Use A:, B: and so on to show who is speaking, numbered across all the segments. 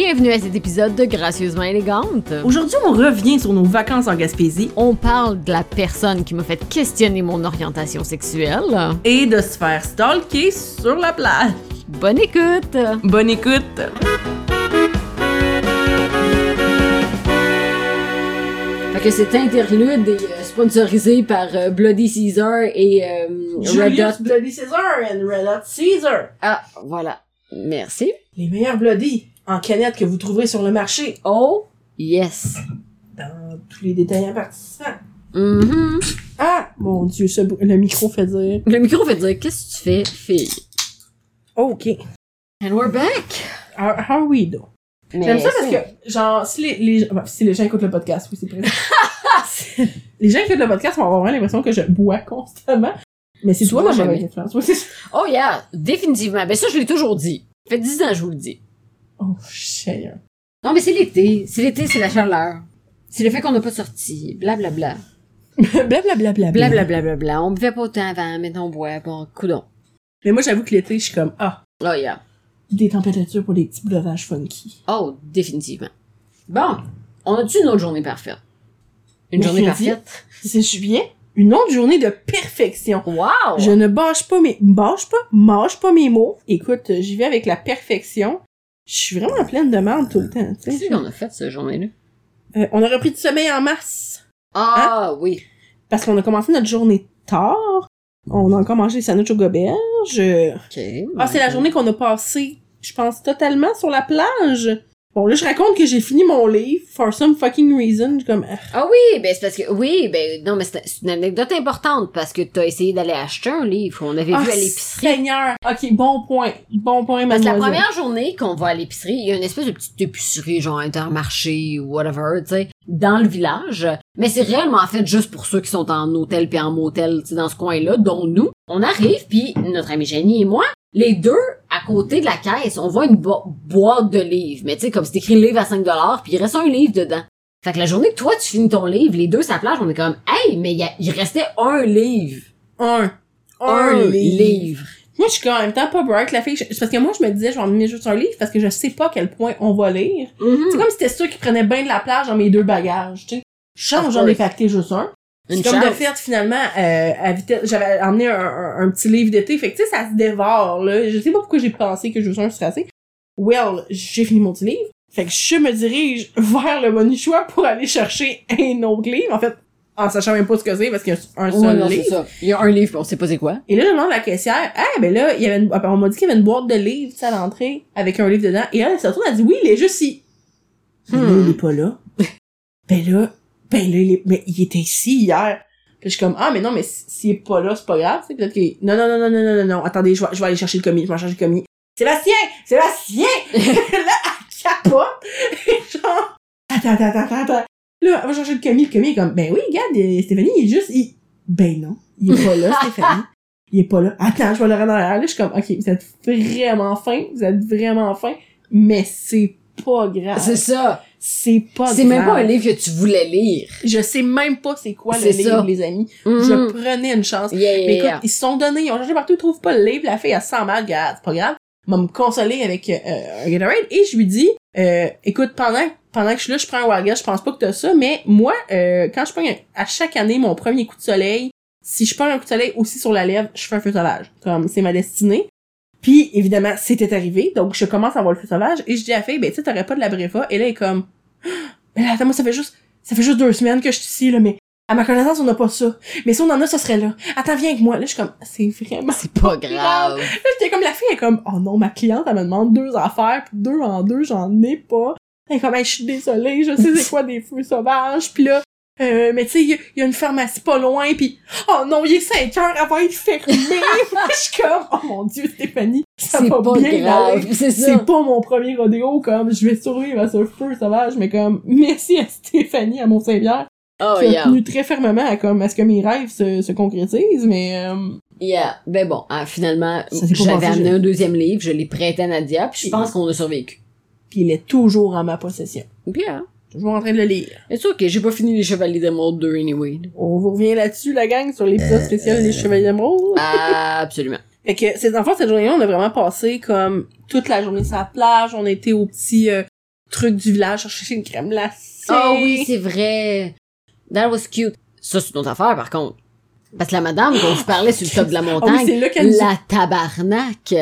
A: Bienvenue à cet épisode de Gracieusement élégante.
B: Aujourd'hui, on revient sur nos vacances en Gaspésie
A: On parle de la personne qui m'a fait questionner mon orientation sexuelle.
B: et de se faire stalker sur la plage.
A: Bonne écoute!
B: Bonne écoute!
A: Fait que cet interlude est euh, sponsorisé par euh, Bloody Caesar et euh, Red Hot.
B: Bloody Caesar and Red Hot Caesar.
A: Ah, voilà. Merci.
B: Les meilleurs Bloody en canette que vous trouverez sur le marché.
A: Oh, yes.
B: Dans tous les détaillants participants.
A: Mhm.
B: Ah! Mon dieu, ce le micro fait dire.
A: Le micro fait dire, qu'est-ce que tu fais, fille?
B: OK.
A: And we're back!
B: How, how are we, though? J'aime ça parce que, genre, si les, les, enfin, si les gens écoutent le podcast, oui, c'est précis. les gens qui écoutent le podcast vont avoir vraiment l'impression que je bois constamment. Mais c'est toi la
A: jamais.
B: mauvaise influence. Oui.
A: Oh yeah, définitivement. Ben ça, je l'ai toujours dit. Ça fait 10 ans, je vous le dis.
B: Oh, Seigneur.
A: Non, mais c'est l'été. C'est l'été, c'est la chaleur. C'est le fait qu'on n'a pas sorti. Blablabla.
B: Blablabla.
A: Blablabla. On buvait pas autant avant, maintenant on boit. Bon, coudon.
B: Mais moi, j'avoue que l'été, je suis comme, ah,
A: Oh yeah.
B: des températures pour les petits breuvages funky.
A: Oh, définitivement. Bon, on a-tu une autre journée parfaite? Une journée parfaite?
B: C'est juillet, une autre journée de perfection.
A: Wow!
B: Je ne bâche pas mes, bâche pas, mâche pas mes mots. Écoute, j'y vais avec la perfection. Je suis vraiment pleine de merde tout le temps,
A: Qu'est-ce qu'on a fait, cette journée-là?
B: Euh, on a repris du sommeil en mars.
A: Ah, oui.
B: Parce qu'on a commencé notre journée tard. On a encore mangé des sandwichs aux goberges.
A: OK.
B: Ah, c'est la journée qu'on a passée, je pense, totalement sur la plage. Bon, là, je raconte que j'ai fini mon livre, for some fucking reason. Je suis comme, ah,
A: Ah oui, ben c'est parce que... Oui, ben non, mais c'est c'est une anecdote importante parce que t'as essayé d'aller acheter un livre qu'on avait
B: ah,
A: vu à l'épicerie.
B: Seigneur. Ok, bon point. Bon point,
A: Parce que la
B: mademoiselle.
A: première journée qu'on va à l'épicerie, il y a une espèce de petite épicerie, genre intermarché ou whatever, tu sais, dans le village. Mais c'est réellement en fait juste pour ceux qui sont en hôtel puis en motel, tu sais, dans ce coin-là, dont nous. On arrive, puis notre ami Jenny et moi, les deux, à côté de la caisse, on voit une bo- boîte de livres. Mais tu sais, comme c'est écrit livre à 5 puis il reste un livre dedans. Fait que la journée que toi, tu finis ton livre, les deux, sa plage, on est comme, hey, mais il restait un livre.
B: Un.
A: Un, livre.
B: Moi, je suis quand même temps pas bright, la fille. C'est parce que moi, je me disais, je vais emmener juste un livre parce que je sais pas à quel point on va lire.
A: Mhm.
B: C'est comme si c'était sûr qui prenait bien de la plage dans mes deux bagages, tu sais. Change, j'en ai pacté juste un.
A: Une
B: comme de fait, finalement, euh, à vitesse, j'avais emmené un, un, un petit livre d'été. Fait que, tu sais, ça se dévore, là. Je sais pas pourquoi j'ai pensé que juste un serait assez. Well, j'ai fini mon petit livre. Fait que je me dirige vers le bon choix pour aller chercher un autre livre. En fait, en sachant même pas ce que c'est parce qu'il y a un seul
A: c'est
B: livre.
A: ça. Il y a un livre, on sait pas c'est quoi.
B: Et là, je demande à la caissière, ah, ben là, il y avait une, on m'a dit qu'il y avait une boîte de livres, à l'entrée, avec un livre dedans. Et elle, elle se retourne, elle dit, oui, il est juste ici. Ben là,
A: Hmm.
B: il est pas là. ben là, ben là, il est, mais il était ici hier. Puis je suis comme, ah, mais non, mais s'il est pas là, c'est pas grave, tu sais, peut-être qu'il, non, non, non, non, non, non, non, non, attendez, je vais, je vais aller chercher le commis, je vais aller chercher le commis. Sébastien! Sébastien! là, elle capote! Genre, attends, attends, attends, attends. Là, elle va chercher le commis, le commis est comme, ben oui, regarde, euh, Stéphanie, il est juste, il, ben non, il est pas là, Stéphanie. Il est pas là. Attends, je vais le rendre derrière. Là, je suis comme, ok, vous êtes vraiment fin, vous êtes vraiment fin, mais c'est pas grave.
A: C'est ça.
B: C'est pas
A: C'est même pas un
B: grave.
A: livre que tu voulais lire.
B: Je sais même pas c'est quoi le livre,
A: ça.
B: les amis.
A: Mhm.
B: Je prenais une chance.
A: Yeah, yeah,
B: Mais écoute,
A: yeah.
B: ils se sont donnés, ils ont cherché partout, ils trouvent pas le livre. La fille, elle se sent mal, regarde, c'est pas grave. M'a me consoler avec euh, un Gatorade et je lui dis, euh, écoute, pendant pendant que je suis là, je prends un Waga, je pense pas que t'as ça, mais moi, euh, quand je prends à chaque année mon premier coup de soleil, si je prends un coup de soleil aussi sur la lèvre, je fais un feu sauvage. Comme c'est ma destinée. Puis évidemment, c'était arrivé, donc je commence à avoir le feu sauvage et je dis à la ben tu sais, t'aurais pas de la Bréfa, et là elle est comme, mais là, attends, moi ça fait juste, ça fait juste deux semaines que je suis ici là, mais à ma connaissance, on n'a pas ça. Mais si on en a, ça serait là. Attends, viens avec moi. Là, je suis comme, c'est vraiment
A: C'est pas grave.
B: Là, j'étais comme, la fille elle est comme, oh non, ma cliente, elle me demande deux affaires, puis deux en deux, j'en ai pas. Elle est comme, Hey, je suis désolée, je sais c'est quoi des feux sauvages, puis là, euh, mais tu sais, il y, a- il y a une pharmacie pas loin, puis oh non, il est 5 heures, elle va être fermée. je suis comme, oh mon dieu, Stéphanie, ça
A: C'est
B: va
A: pas
B: bien
A: grave. C'est
B: C'est
A: ça.
B: pas mon premier rodéo, comme, je vais survivre à ce feu sauvage, mais comme, merci à Stéphanie, à Mont-Saint-Pierre,
A: Oh,
B: qui a
A: yeah.
B: tenu très fermement à, comme, à ce que mes rêves se, se concrétisent, mais, euh,
A: Yeah. Ben bon, hein, finalement, j'avais amené
B: je-
A: un deuxième livre, je l'ai prêté à Nadia, puis je pense qu'on a survécu.
B: puis il est toujours en ma possession.
A: Bien.
B: Toujours en train de le lire.
A: C'est sûr que j'ai pas fini les Chevaliers d'Émeraude 2 anyway.
B: On vous revient là-dessus, la gang, sur l'épisode spécial des Chevaliers d'Émeraude.
A: Ah, absolument.
B: Fait que, c'est, en fait, cette journée-là, on a vraiment passé comme toute la journée sur la plage. On était au petit, euh, truc du village, chercher une crème glacée.
A: Ah oui, c'est vrai. That was cute. Ça, c'est une autre affaire, par contre. Parce que la madame, quand je parlais sur le top de la
B: oui,
A: montagne,
B: c'est là
A: la tabarnak.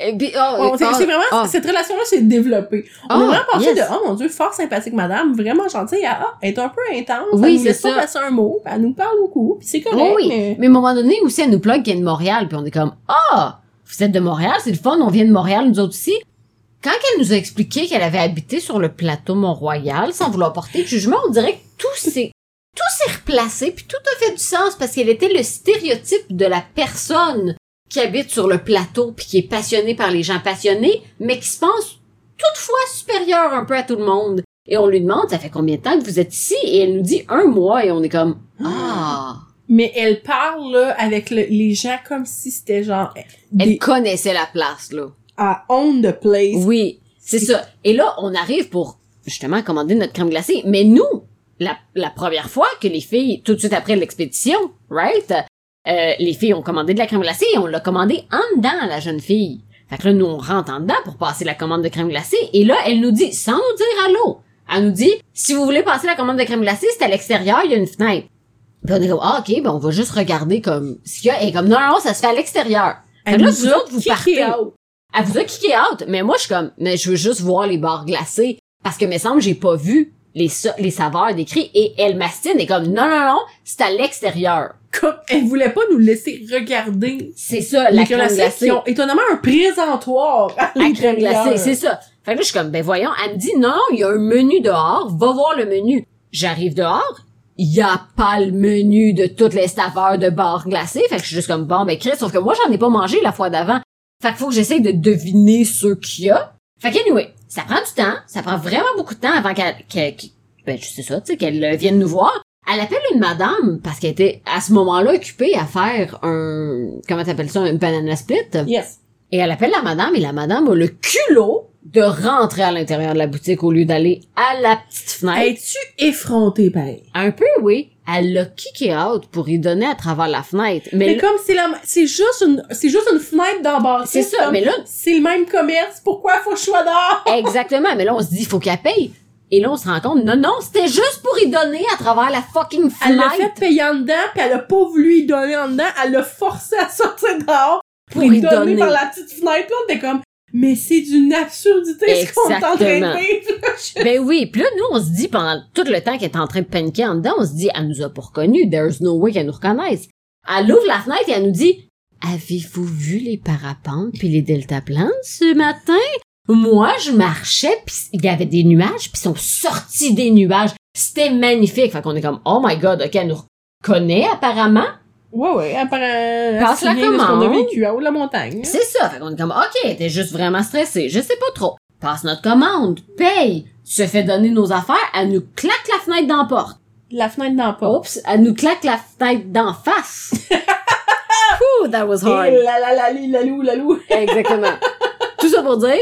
A: Et puis, oh,
B: Ouais, c'est
A: oh,
B: c'est vraiment,
A: oh.
B: cette relation-là s'est développée. On a vraiment passé
A: yes.
B: de, oh mon dieu, fort sympathique madame, vraiment gentille, à, ah, elle est un peu intense,
A: Oui,
B: elle nous
A: c'est
B: laisse pas
A: ça.
B: passer un mot, elle nous parle beaucoup, puis c'est correct,
A: Oh oui,
B: mais...
A: mais à un moment donné aussi, elle nous plug qu'elle est de Montréal, puis on est comme, ah, vous êtes de Montréal, c'est le fun, on vient de Montréal, nous autres aussi. Quand elle nous a expliqué qu'elle avait habité sur le plateau Mont-Royal, sans vouloir porter de jugement, on dirait que tout s'est, tout s'est replacé, puis tout a fait du sens, parce qu'elle était le stéréotype de la personne qui habite sur le plateau, puis qui est passionnée par les gens passionnés, mais qui se pense toutefois supérieure un peu à tout le monde. Et on lui demande, ça fait combien de temps que vous êtes ici? Et elle nous dit un mois, et on est comme, ah.
B: Mais elle parle, là, avec le- les gens comme si c'était genre,
A: Elle
B: des,
A: connaissait la place, là.
B: à own the place.
A: Oui, c'est ça. Et là, on arrive pour, justement, commander notre crème glacée. Mais nous, la, la première fois que les filles, tout de suite après l'expédition, right, euh, les filles ont commandé de la crème glacée et on l'a commandé en dedans à la jeune fille. Fait que là, nous, on rentre en dedans pour passer la commande de crème glacée. Et là, elle nous dit, sans nous dire allô, elle nous dit, si vous voulez passer la commande de crème glacée, c'est à l'extérieur, il y a une fenêtre. Puis on est comme, ah, ok, ben on va juste regarder comme ce qu'il y a. Et comme, non, non, ça se fait à l'extérieur. Fait que là, vous autres, vous
B: kické
A: partez.
B: out.
A: Elle vous a kické out, mais moi je suis comme mais je veux juste voir les barres glacées parce que me semble j'ai pas vu les les saveurs décrites et elle mastine est comme non non non, c'est à l'extérieur.
B: Comme, elle voulait pas nous laisser regarder
A: C'est ça la crème glacée.
B: étonnamment un présentoir à
A: La crème glacée, c'est ça. Fait que là je suis comme ben voyons, elle me dit non, il y a un menu dehors, va voir le menu. J'arrive dehors, il y a pas le menu de toutes les saveurs de barres glacées, fait que je suis juste comme bon ben Chris, sauf que moi j'en ai pas mangé la fois d'avant. Fait qu'il faut que j'essaye de deviner ce qu'il y a. Fait que anyway, ça prend du temps, ça prend vraiment beaucoup de temps avant qu'elle, qu'elle- qu'elle- ben, je sais ça, tu sais, qu'elle euh, vienne nous voir. Elle appelle une madame parce qu'elle était à ce moment-là occupée à faire un, comment t'appelles ça, un banana split.
B: Yes.
A: Et elle appelle la madame et la madame a le culot de rentrer à l'intérieur de la boutique au lieu d'aller à la petite fenêtre.
B: Es-tu effronté pareil?
A: Un peu, oui. Elle l'a kické out pour y donner à travers la fenêtre. Mais,
B: Mais comme c'est la, c'est juste une, c'est juste une fenêtre d'en bas.
A: c'est ça, mais là,
B: C'est le même commerce, pourquoi faut que je sois dehors?
A: Exactement, mais là on se dit faut qu'elle paye. Et là on se rend compte non non, c'était juste pour y donner à travers la fucking
B: Elle l'a
A: fenêtre
B: fait payer en dedans, puis elle a pas voulu y donner en dedans, elle l'a forcé à sortir dehors pour,
A: Pour
B: y
A: y
B: donner,
A: donner.
B: par la petite fenêtre. Là, on était comme, mais c'est d'une absurdité ce qu'on est en train de vivre.
A: Ben oui, puis là nous on se dit pendant tout le temps qu'elle est en train de paniquer en dedans, on se dit elle nous a pas reconnus, there's no way qu'elle nous reconnaisse. Elle ouvre la fenêtre et elle nous dit Avez-vous vu les parapentes puis les deltaplanes ce matin? Moi, je marchais puis il y avait des nuages puis ils sont sortis des nuages. C'était magnifique. Fait qu'on est comme oh my god, OK, elle nous reconnaît apparemment.
B: Ouais, ouais, apparemment,
A: Passe la
B: de ce qu'on a
A: commande.
B: vécu à haut de la montagne.
A: C'est ça. Fait qu'on est comme, OK, t'es juste vraiment stressé. Je sais pas trop. Passe notre commande, paye, se fait donner nos affaires, elle nous claque la fenêtre d'en porte.
B: La fenêtre d'en porte.
A: Oups, elle nous claque la fenêtre d'en face. Ouh, that was hard.
B: Et la la la li, la lou, la lou.
A: Exactement. Tout ça pour dire,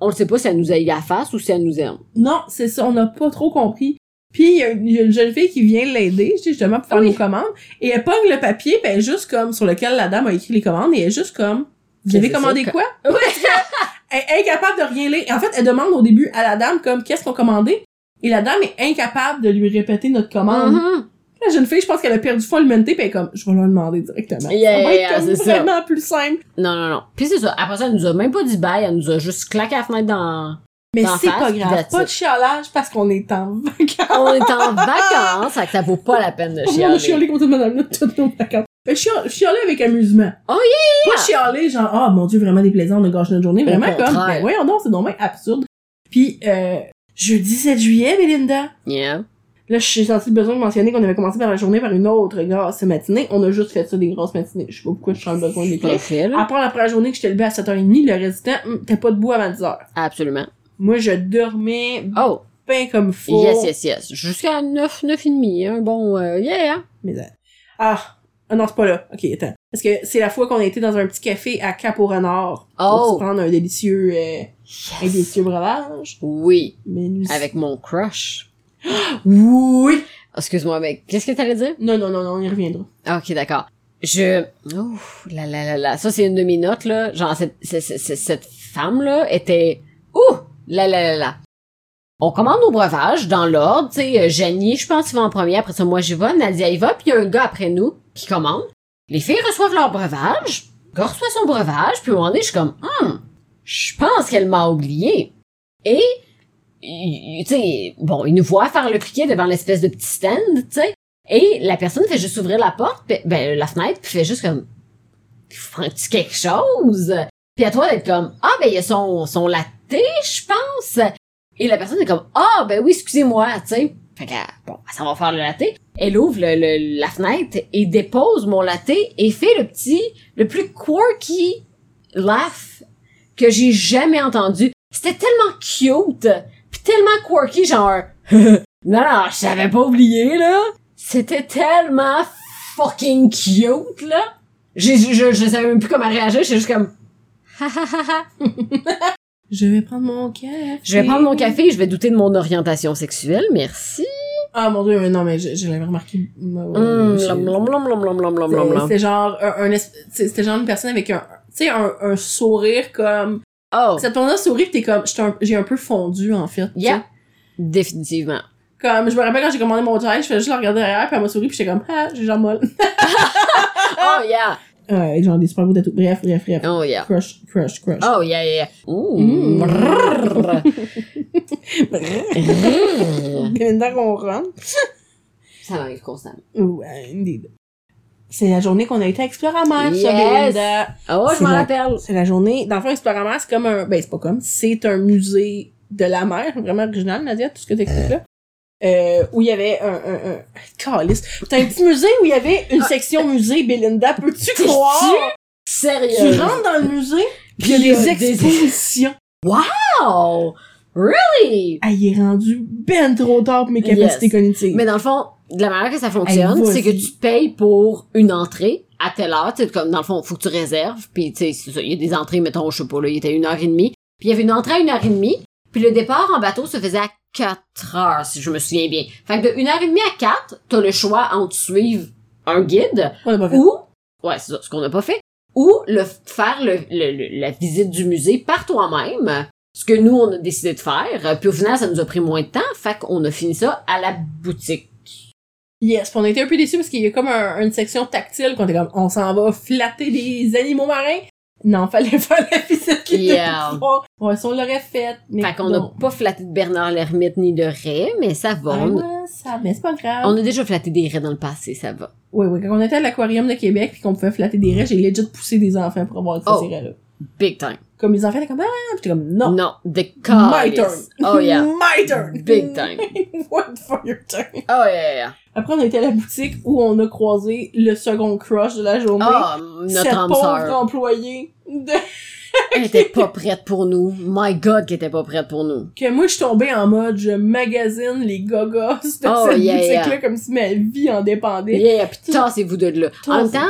A: on ne sait pas si elle nous aille à la face ou si elle nous aime.
B: Non, c'est ça, on n'a pas trop compris. Puis il y, a une- il y a une jeune fille qui vient l'aider, justement, pour faire
A: Oui.
B: nos commandes. Et elle pogne le papier, est juste comme, sur lequel la dame a écrit les commandes, et elle est juste comme, vous avez commandé quoi? elle est incapable de rien lire. En fait, elle demande au début à la dame, comme, qu'est-ce qu'on a commandé? Et la dame est incapable de lui répéter notre commande.
A: Mhm.
B: La jeune fille, je pense qu'elle a perdu foi l'humanité, puis elle est comme, je vais leur demander directement.
A: Yeah,
B: ça va
A: yeah,
B: être comme
A: ça.
B: vraiment plus simple.
A: Non, non, non. Puis c'est ça. Après ça, elle nous a même pas dit bye, elle nous a juste claqué la fenêtre dans...
B: Mais c'est pas grave. Pas de chialage parce qu'on est en vacances.
A: On est en vacances, que ça vaut pas la peine de
B: On a
A: chialer.
B: chialé contre madame toutes nos vacances. Mais chialer, chialer avec amusement.
A: Oh
B: Pas chialer genre, ah mon dieu, vraiment déplaisant, on a gâché notre journée. Vraiment comme, ben voyons donc, c'est dommage absurde. Puis, euh, jeudi 7 juillet, Belinda.
A: Yeah.
B: Là, j'ai senti le besoin de mentionner qu'on avait commencé par la journée par une autre grasse matinée. On a juste fait ça des grosses matinées. Je sais pas pourquoi je sens le besoin de
A: là.
B: À part la première journée que j'étais levée à 7h30, le reste du temps, t'es pas debout avant 10h.
A: Absolument.
B: Moi, je dormais
A: Oh,
B: bien comme fou.
A: yes, yes, yes. Jusqu'à 9, 9 et demi, un bon, euh, yeah.
B: Mais, euh, ah, ah non, c'est pas là. Ok, attends. Parce que c'est la fois qu'on a été dans un petit café à Cap au Renard pour
A: Oh.
B: se prendre un délicieux, euh, un délicieux breuvage.
A: Oui,
B: Mais nous...
A: avec mon crush.
B: Oui!
A: Excuse-moi, mais qu'est-ce que t'allais dire?
B: Non, non, non, non, on y reviendra.
A: Ok, d'accord. Je... Oh, là, là, là, là. Ça, c'est une de mes notes, là. Genre, cette, cette, cette, cette femme-là était... Là, là, là, là. on commande nos breuvages dans l'ordre, tu sais, euh, Jenny, je pense, il va en premier, après ça, moi, j'y vais, Nadia y va, puis il y a un gars après nous qui commande. Les filles reçoivent leur breuvage, le gars reçoit son breuvage, puis moment donné, je suis comme, hum, je pense qu'elle m'a oublié. Et, tu sais, bon, il nous voit faire le piquet devant l'espèce de petit stand, tu sais, et la personne fait juste ouvrir la porte, ben, la fenêtre, puis fait juste comme, prends-tu quelque chose? Puis à toi d'être comme, ah, ben, il y a son, son latte, je pense. Et la personne est comme, ah, ben oui, excusez-moi, tu sais. Que, bon, ça va faire le latte. Elle ouvre le, la fenêtre et dépose mon latte et fait le petit, le plus quirky laugh que j'ai jamais entendu. C'était tellement cute, puis tellement quirky, genre, non, non, je savais pas oublié, là. C'était tellement fucking cute, là. J'ai, je, je savais même plus comment réagir, j'étais juste comme.
B: je vais prendre mon café.
A: Je vais prendre mon café, et je vais douter de mon orientation sexuelle, merci.
B: Ah mon dieu, non mais je, l'avais remarqué. C'était hum, genre un, c'était genre une personne avec un tu sais un, sourire comme
A: Oh.
B: Cette personne sourire, t'es comme j'ai un, peu fondu en fait.
A: Yeah. Définitivement.
B: Comme je me rappelle quand j'ai commandé mon travail, je faisais juste la regarder derrière puis elle m'a souri puis j'étais comme ah, j'ai genre molle.
A: oh yeah.
B: Ouais, genre des super beaux tatous. Bref, bref, bref.
A: Oh yeah.
B: Crush, crush, crush.
A: Oh yeah, yeah. Ouh.
B: Mm.
A: Brrr.
B: Belinda ronronne.
A: Ça m'arrive constamment.
B: Ouais, indeed. C'est la journée qu'on a été à Exploramer,
A: Yes. Oh, je m'en rappelle.
B: C'est la journée. Dans le fond, Exploramer, c'est comme un. Ben, c'est pas comme. C'est un musée de la mer. Vraiment original, Nadia, tout ce que t'expliques là. Euh, où il y avait un, un, un... Calice. C'est un petit musée où il y avait une section musée, Belinda. Peux-tu croire? Tu
A: Sérieux.
B: rentres dans le musée, pis il y a
A: Puis il y
B: des
A: a des-
B: expositions.
A: Oh! Really?
B: Ah, il est rendu ben trop tard pour mes capacités
A: Yes.
B: cognitives.
A: Mais dans le fond, de la manière que ça fonctionne, c'est que tu payes pour une entrée à telle heure, tu comme dans le fond, faut que tu réserves, puis tu sais, il y a des entrées, mettons, je sais pas, là, il était une heure et demie, puis il y avait une entrée à une heure et demie, puis le départ en bateau se faisait à 4 heures, si je me souviens bien. Fait que de une heure et demie à 4, t'as le choix entre suivre un guide,
B: On a pas fait.
A: ou, ouais, c'est ça, ce qu'on n'a pas fait, ou le faire le, le- le- la visite du musée par toi-même, ce que nous, on a décidé de faire, puis au final, ça nous a pris moins de temps, fait qu'on a fini ça à la boutique.
B: Yes, pis on a été un peu déçus parce qu'il y a comme un- une section tactile qu'on était comme, on s'en va flatter des animaux marins. Non, fallait faire la visite qui était
A: Yeah.
B: plus fort. Ouais, si on l'aurait faite. Mais
A: Fait qu'on n'a pas flatté de Bernard l'ermite ni de Ray, mais ça va.
B: Ah,
A: On,
B: ça, mais c'est pas grave.
A: on a déjà flatté des raies dans le passé, ça va.
B: Oui, oui, quand on était à l'aquarium de Québec pis qu'on pouvait flatter des raies, j'ai legit poussé des enfants pour avoir accès à
A: Oh.
B: ces raies-là.
A: Big time.
B: Comme les enfants étaient comme, ah, pis j'étais comme, non.
A: Non, the
B: My
A: calice.
B: turn.
A: Oh yeah.
B: My turn.
A: Big time.
B: Wait for your turn?
A: Oh yeah, yeah.
B: Après, on a été à la boutique où on a croisé le second crush de la journée.
A: Oh,
B: Cette
A: notre âme
B: pauvre employée de
A: Elle était pas prête pour nous. My God, qu'elle était pas prête pour nous.
B: que moi je suis tombée en mode je magasine les gogos de
A: Oh,
B: cette
A: yeah,
B: boutique-là
A: yeah.
B: comme si ma vie en dépendait.
A: Yeah, yeah, puis tassez-vous de là. En même temps,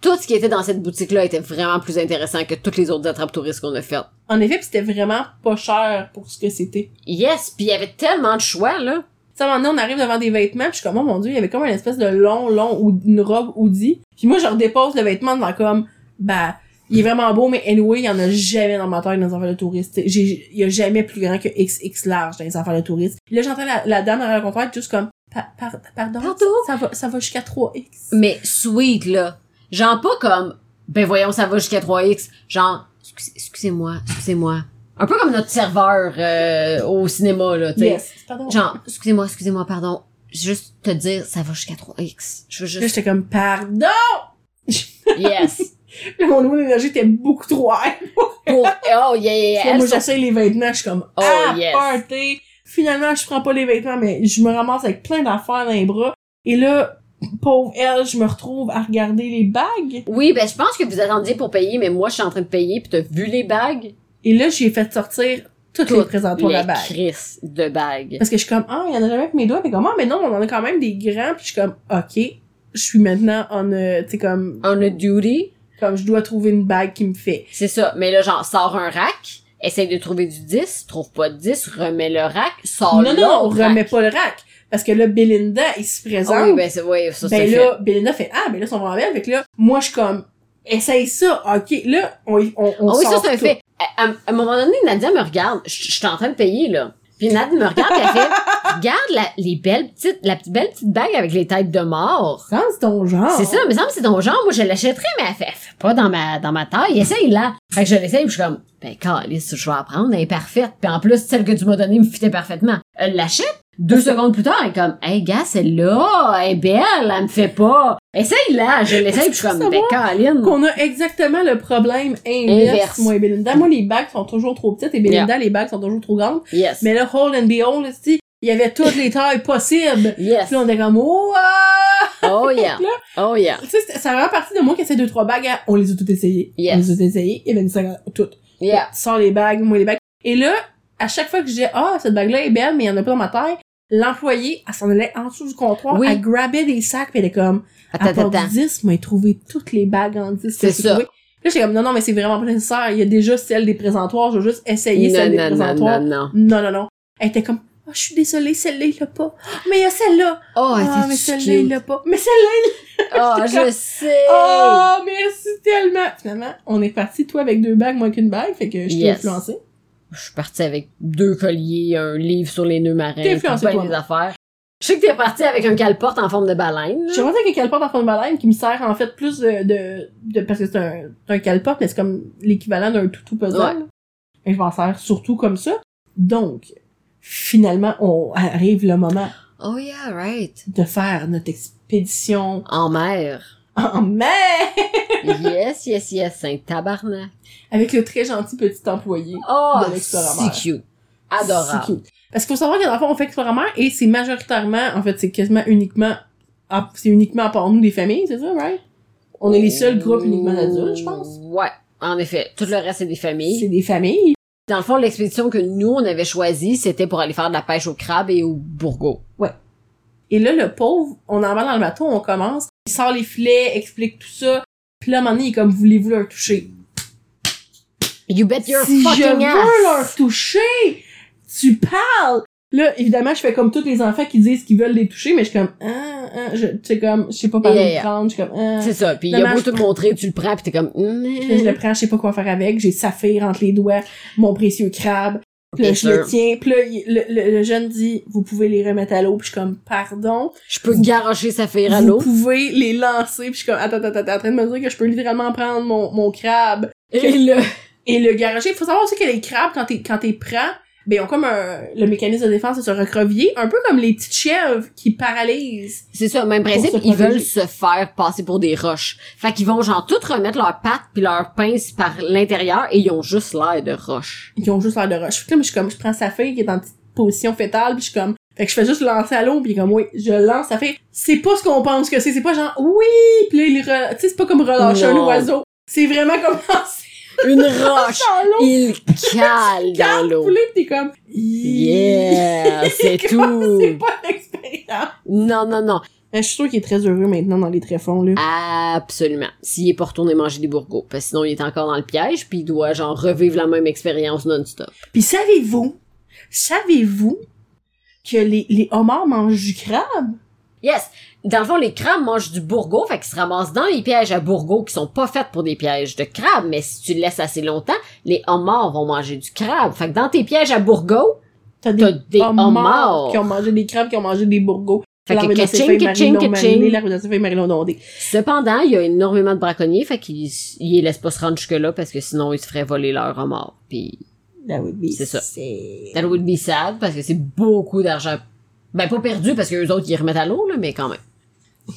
A: tout ce qui était dans cette boutique-là était vraiment plus intéressant que toutes les autres attrapes touristes qu'on a faites.
B: En effet, pis c'était vraiment pas cher pour ce que c'était.
A: Yes, puis il y avait tellement de choix, là.
B: À un moment donné, on arrive devant des vêtements, pis je suis comme, oh mon dieu, il y avait comme une espèce de long, long, ou une robe hoodie. Puis moi, je redépose le vêtement devant comme, bah, il est vraiment beau, mais anyway, il y en a jamais dans ma taille dans les affaires de touristes. J'ai- Il y a jamais plus grand que XX large dans les affaires de touristes. Puis là, j'entends la, la dame à la comptoir juste comme, Pa- par- pardon,
A: Pardon?
B: Ça, va, ça va jusqu'à 3X.
A: Mais sweet, là. Genre pas comme, ben voyons, ça va jusqu'à 3X. Genre, excusez- excusez-moi, excusez-moi. Un peu comme notre serveur euh, au cinéma, là, tu sais.
B: Yes.
A: Genre, excusez-moi, excusez-moi, pardon. Juste te dire, ça va jusqu'à 3X. Je veux
B: Là,
A: juste...
B: j'étais comme, pardon!
A: Yes.
B: Là, mon niveau d'énergie était beaucoup trop high.
A: Pour... Oh, yeah, yeah, yeah.
B: Moi, j'essaye les vêtements, je suis comme,
A: Oh,
B: ah,
A: yes.
B: party! Finalement, je prends pas les vêtements, mais je me ramasse avec plein d'affaires dans les bras. Et là, pauvre elle, je me retrouve à regarder les bagues.
A: Oui, ben je pense que vous attendiez pour payer, mais moi, je suis en train de payer, puis t'as vu les bagues?
B: Et là, j'ai fait sortir toutes, les présentoirs à bagues.
A: crises de bagues.
B: Parce que je suis comme, ah, il y en a jamais avec mes doigts. Mais comment? Mais non, on en a quand même des grands. Puis je suis comme, ok, je suis maintenant en, euh, tu sais, comme,
A: On a duty.
B: comme je dois trouver une bague qui me fait.
A: C'est ça. Mais là, genre, sors un rack, essaye de trouver du 10, trouve pas de 10, remets le rack, sors
B: non, non, on
A: l'autre
B: remet
A: rack.
B: pas le rack. Parce que là, Belinda, il se présente.
A: Ah oui, ben c'est, oui, ça,
B: ben
A: c'est
B: là, Belinda fait, ah, ben là, ils sont vraiment belles. Fait que là, moi, je suis comme, essaye ça. Ok, là, on, on, on
A: Ah oui, ça,
B: sort
A: c'est un
B: tout.
A: fait. À, à- à un moment donné, Nadia me regarde. Je suis en train de payer, là. Puis Nad me regarde elle fait, regarde la, les belles petites, la petite belle petite bague avec les têtes de mort.
B: Ça, c'est ton genre.
A: C'est ça, mais ça c'est ton genre. Moi, je l'achèterais, mais elle fait, elle fait pas dans ma, dans ma taille. Essaye là. Fait que je l'essaye, puis je suis comme, ben, calice, je vais apprendre, elle est parfaite. Puis en plus, celle que tu m'as donnée me fitait parfaitement. Elle l'achète. Deux secondes plus tard, elle est comme, hey, gars, celle-là, elle est belle, elle me fait pas. Essaye là. Je l'essaye, puis je suis comme, ben, Caroline.
B: Qu'on a exactement le problème inverse,
A: Inverse.
B: moi et Belinda. Moi, les bagues sont toujours trop petites et Belinda, les bagues sont toujours trop grandes.
A: Yes.
B: Mais là, hold and behold, tu sais, il y avait toutes les tailles possibles.
A: Yes.
B: Puis là, on était comme, oh!
A: Oh yeah.
B: Là,
A: Oh yeah.
B: Tu sais, ça vraiment partie de moi qui essaie deux, trois bagues. à- On les a toutes essayées.
A: Yes.
B: On les a toutes essayées. Une saga, toutes.
A: Yeah.
B: Sors les bagues, moi les bagues. Et là, à chaque fois que je disais, ah, cette bague-là est belle, mais il y en a pas dans ma taille, l'employé, elle s'en allait en dessous du comptoir,
A: Oui.
B: elle grabait des sacs, puis elle est comme, à
A: Attends,
B: part
A: attends.
B: du 10, moi, j'ai trouvé toutes les bagues en 10.
A: C'est ça.
B: Là, j'étais comme, non, non, mais c'est vraiment pas nécessaire. Il y a déjà celle des présentoirs, je veux juste essayer
A: Non,
B: celle des
A: non, non,
B: présentoires.
A: non, non.
B: Non, non, non. Elle était comme, oh, je suis désolée, celle-là, il l'a pas. Mais il y a celle-là.
A: Oh, elle
B: Ah, mais celle-là, il l'a pas. Mais celle-là,
A: Oh,
B: J'étais comme,
A: je sais.
B: Oh, merci tellement! Finalement, on est parti, toi avec deux bagues, moi qu'une bague, fait que je t'ai
A: Yes.
B: influencé.
A: Je suis partie avec deux colliers, un livre sur les nœuds marins,
B: T'es toi.
A: des affaires. Je sais que t'es partie avec un cale-porte en forme de baleine. là.
B: J'ai pensé avec un caleporte en forme de baleine qui me sert en fait plus de, de, de parce que c'est un, un caleporte, mais c'est comme l'équivalent d'un toutou puzzle.
A: Ouais.
B: Et je m'en sers surtout comme ça. Donc, finalement, on arrive le moment
A: Oh yeah, right.
B: de faire notre expédition
A: En mer.
B: en mer
A: yes, yes, yes, c'est un tabarnak.
B: avec le très gentil petit employé.
A: Oh,
B: De l'Explorer
A: si
B: Mer.
A: cute. Adorable.
B: C'est cute. Parce qu'il faut savoir dans le fond, on fait Explorer et c'est majoritairement, en fait, c'est quasiment uniquement, c'est uniquement à part nous des familles, c'est ça, right? On est les seuls groupes uniquement d'adultes, je pense.
A: Ouais, en effet. Tout le reste, c'est des familles.
B: C'est des familles.
A: Dans le fond, l'expédition que nous, on avait choisie, c'était pour aller faire de la pêche au crabe et au bourgo.
B: Et là, le pauvre, on en va dans le bateau, on commence, il sort les filets, explique tout ça. Puis là, à un moment donné, il est comme, voulez-vous leur toucher?
A: You bet your
B: si je
A: fucking
B: veux
A: ass!
B: leur toucher, tu parles! Là, évidemment, je fais comme tous les enfants qui disent qu'ils veulent les toucher, mais je suis comme, ah, ah, je, tu sais, comme, je sais pas par où
A: Yeah,
B: prendre, je suis comme, ah.
A: C'est ça. Puis il
B: Non,
A: a beau
B: je-
A: te le montrer, tu le prends, puis t'es comme...
B: Puis je le prends, je sais pas quoi faire avec, j'ai saphir entre les doigts, mon précieux crabe. Puis là, je le tiens, puis là, le, le, le jeune dit, vous pouvez les remettre à l'eau, puis je suis comme, pardon.
A: Je peux garocher sa fille à
B: Vous
A: l'eau.
B: pouvez les lancer, puis je suis comme, attends, attends, attends, t'es en train de me dire que je peux littéralement prendre mon, mon crabe
A: Et là...
B: et le garocher. Il faut savoir aussi que les crabes, quand t'es, quand t'es prends, ben, ils ont comme un, le mécanisme de défense de se recrovier, un peu comme les petites chèvres qui paralysent.
A: C'est ça, même principe, ils veulent se faire passer pour des roches. Fait qu'ils vont genre tout remettre leurs pattes puis leurs pinces par l'intérieur et ils ont juste l'air de roches.
B: Ils ont juste l'air de roche. Fait que là, moi, je suis comme, je prends sa fille qui est en petite position fétale, puis je suis comme, fait que je fais juste lancer à l'eau, puis comme, oui, je lance sa fille. C'est pas ce qu'on pense que c'est. C'est pas genre, oui, puis là, il re... tu sais, c'est pas comme relâcher un oiseau. C'est vraiment comme lancer
A: Une roche!
B: dans l'eau.
A: Il cale dans l'eau.
B: T'es comme,
A: Yeah, c'est
B: Comme, C'est
A: tout.
B: pas l'expérience.
A: Non, non, non.
B: Mais je suis sûre qu'il est très heureux maintenant dans les tréfonds, là.
A: Absolument. S'il est pas retourné manger des bourgots. Parce que sinon, il est encore dans le piège puis il doit genre revivre la même expérience non-stop.
B: Puis savez-vous, savez-vous que les, les homards mangent du crabe?
A: Yes! Dans le fond, les crabes mangent du bourgot, fait qu'ils se ramassent dans les pièges à bourgot qui sont pas faits pour des pièges de crabes, mais si tu le laisses assez longtemps, les homards vont manger du crabe. Fait que dans tes pièges à bourgot,
B: T'as
A: T'as des homards.
B: qui ont mangé des crabes, qui ont mangé des bourgots.
A: Fait que
B: feuilles Marie-Laure Dondé.
A: cependant, il y a énormément de braconniers, fait qu'ils ils les laissent pas se rendre jusque-là parce que sinon ils se feraient voler leur homard. Puis
B: That would be
A: C'est ça.
B: sad.
A: that would be sad parce que c'est beaucoup d'argent. Ben pas perdu parce que eux autres ils remettent à l'eau là, mais quand même.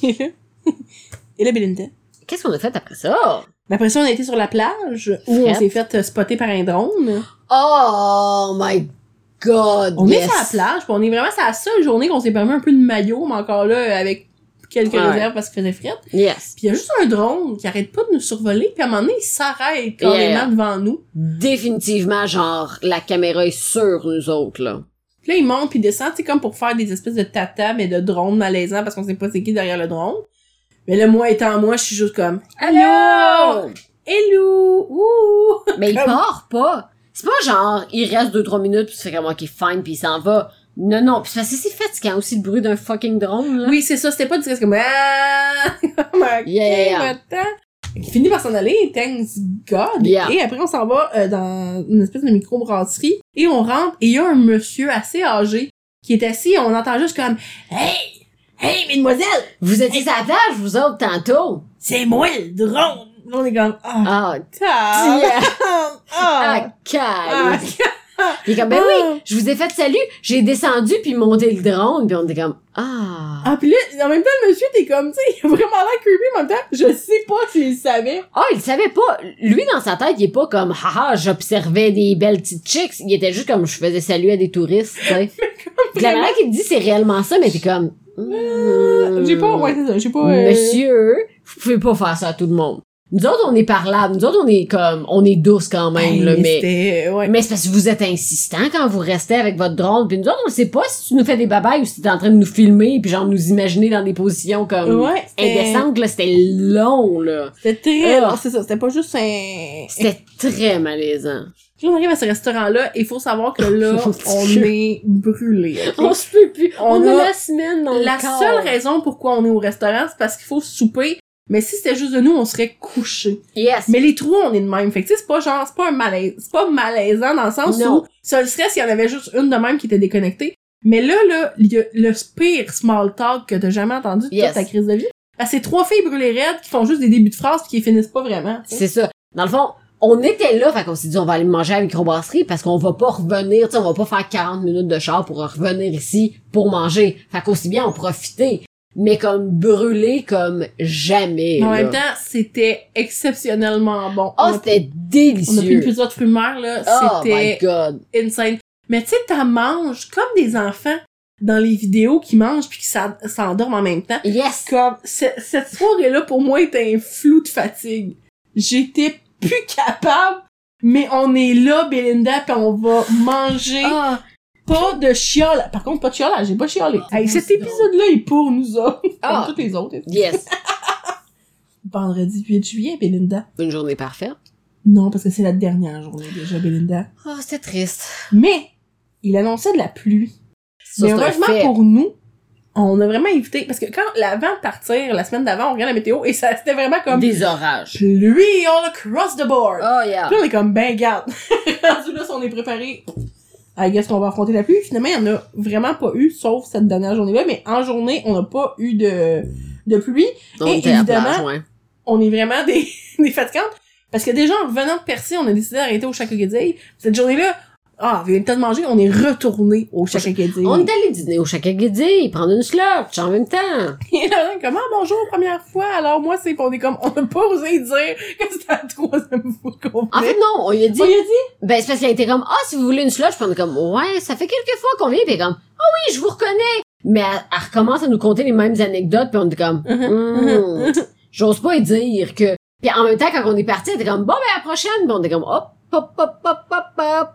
B: Et la Belinda.
A: Qu'est-ce qu'on a fait après ça?
B: Après ça, on a été sur la plage, où on
A: Frette.
B: s'est fait euh, spotter par un drone.
A: Oh my god!
B: On
A: yes.
B: est sur la plage, puis on est vraiment, c'est la seule journée qu'on s'est permis un peu de maillot, mais encore là, avec quelques
A: Ouais.
B: réserves parce qu'il faisait fret.
A: Yes.
B: Puis il y a juste un drone qui arrête pas de nous survoler, puis à un moment donné, il s'arrête carrément
A: Yeah.
B: devant nous.
A: Définitivement, genre, la caméra est sur nous autres, là.
B: Puis là, il monte puis il descend, c'est comme pour faire des espèces de tata, mais de drone malaisant parce qu'on sait pas c'est qui derrière le drone. Mais là, moi étant moi, je suis juste comme Allô! Hello! Ouh!
A: Mais il part pas. C'est pas genre, il reste deux, trois minutes pis tu fais comme, ok, fine, pis il s'en va. Non, non, pis c'est parce que c'est fatigant aussi le bruit d'un fucking drone, là.
B: Oui, c'est ça, c'était pas du c'est comme Ah! Comme,
A: Yeah.
B: Il finit par s'en aller, thanks God.
A: Yeah.
B: Et après, on s'en va euh, dans une espèce de micro-brasserie. Et on rentre, et il y a un monsieur assez âgé qui est assis, et on entend juste comme « Hey! Hey, mesdemoiselles!
A: Vous étiez à la plage, vous autres, tantôt.
B: C'est moi le drone! » on est comme « Ah,
A: ah,
B: ah,
A: calme.
B: ah,
A: Il est comme, ben
B: Ah.
A: oui, je vous ai fait salut, j'ai descendu puis monté le drone, puis on était comme, ah.
B: Ah, pis là, en même temps, le monsieur, t'es comme, tu sais, il a vraiment l'air creepy, en même temps, je sais pas s'il savait.
A: Ah, il savait pas. Lui, dans sa tête, il est pas comme, haha, j'observais des belles petites chicks. Il était juste comme, je faisais salut à des touristes, tu sais. Puis la manière qu'il te dit, c'est réellement ça, mais t'es comme, hmm,
B: J'ai pas, ouais, c'est ça, j'ai pas, euh,
A: Monsieur, vous pouvez pas faire ça à tout le monde. Nous autres, on est parlables. Nous autres, on est comme, on est douce quand même, là, mais,
B: ouais.
A: mais c'est parce que vous êtes insistant quand vous restez avec votre drone. Puis nous autres, on sait pas si tu nous fais des babayes ou si t'es en train de nous filmer puis genre nous imaginer dans des positions comme
B: Ouais,
A: indécentes, là. C'était long, là.
B: C'était très, c'est ça, c'était pas juste un...
A: C'était très malaisant.
B: Puis là, on arrive à ce restaurant-là, il faut savoir que là,
A: Mon
B: on est brûlé. ok?
A: On se peut plus.
B: On
A: On,
B: a-
A: a la semaine dans
B: La
A: le
B: seule raison pourquoi on est au restaurant, c'est parce qu'il faut souper. Mais si c'était juste de nous, on serait couchés.
A: Yes.
B: Mais les trois, on est de même. Fait que c'est pas genre, c'est pas un malaise, c'est pas malaisant dans le sens
A: Non.
B: où ça le serait s'il y en avait juste une de même qui était déconnectée. Mais là, là, a le pire small talk que t'as jamais entendu de
A: Yes.
B: toute ta crise de vie. C'est trois filles brûlées raides qui font juste des débuts de phrases pis qui finissent pas vraiment.
A: C'est ça. Dans le fond, on était là, fait qu'on s'est dit, on va aller manger à la microbrasserie parce qu'on va pas revenir, tu on va pas faire 40 minutes de char pour revenir ici pour manger. Fait qu'aussi bien en profiter. Mais comme brûler comme jamais.
B: Mais en
A: là.
B: même temps, c'était exceptionnellement bon.
A: Oh, c'était
B: on a pris
A: délicieux.
B: de mer, là.
A: Oh
B: c'était insane. Mais tu sais, t'en manges comme des enfants dans les vidéos qui mangent puis qui s'en- s'endorment en même temps.
A: Yes.
B: Comme, ce- cette soirée-là, pour moi, était un flou de fatigue. J'étais plus capable, mais on est là, Belinda, pis on va manger
A: Ah,
B: pas de chiolage. Par contre, pas de chiolage, j'ai pas chiolé.
A: Oh,
B: Hey, cet
A: c'est
B: épisode-là est pour nous autres.
A: Ah.
B: Comme tous les autres.
A: yes.
B: Vendredi 8 juillet, Belinda.
A: Une journée parfaite.
B: Non, parce que c'est la dernière journée déjà, Belinda.
A: Oh, c'était triste.
B: Mais, il annonçait de la pluie.
A: Ça,
B: Mais
A: c'est
B: heureusement pour nous, on a vraiment évité, parce que quand, avant de partir, la semaine d'avant, on regarde la météo, et ça, c'était vraiment comme
A: Des orages.
B: pluie all across the board.
A: Oh yeah.
B: Puis là, on est comme, ben, garde. Rendu là, si on est préparé, I guess qu'on va affronter la pluie. Finalement, il y en a vraiment pas eu, sauf cette dernière journée-là, mais en journée, on n'a pas eu de, de pluie.
A: On
B: Et évidemment-
A: plage, ouais.
B: On est vraiment des, des fatigantes. Parce que déjà, en revenant de Percy, on a décidé d'arrêter au Chakagedei. Cette journée-là, ah, on vient le temps de manger, on est retourné au Chakagedei.
A: On est allé dîner au Chakagedi, prendre une slotch en même temps.
B: Et là, comment bonjour première fois, alors moi c'est on est comme on n'a pas osé dire que c'était la troisième fois qu'on
A: En
B: fait.
A: non, on lui a dit,
B: on lui a dit?
A: Ben, c'est parce qu'elle était comme, ah, si vous voulez une slotch, puis on est comme, ouais, ça fait quelques fois qu'on vient, puis comme, ah oui, je vous reconnais. Mais elle, elle recommence à nous conter les mêmes anecdotes, puis on est comme, Hmm, j'ose pas y dire que, puis en même temps, quand on est parti, elle était comme, bon, ben, à la prochaine, puis on était comme, hop,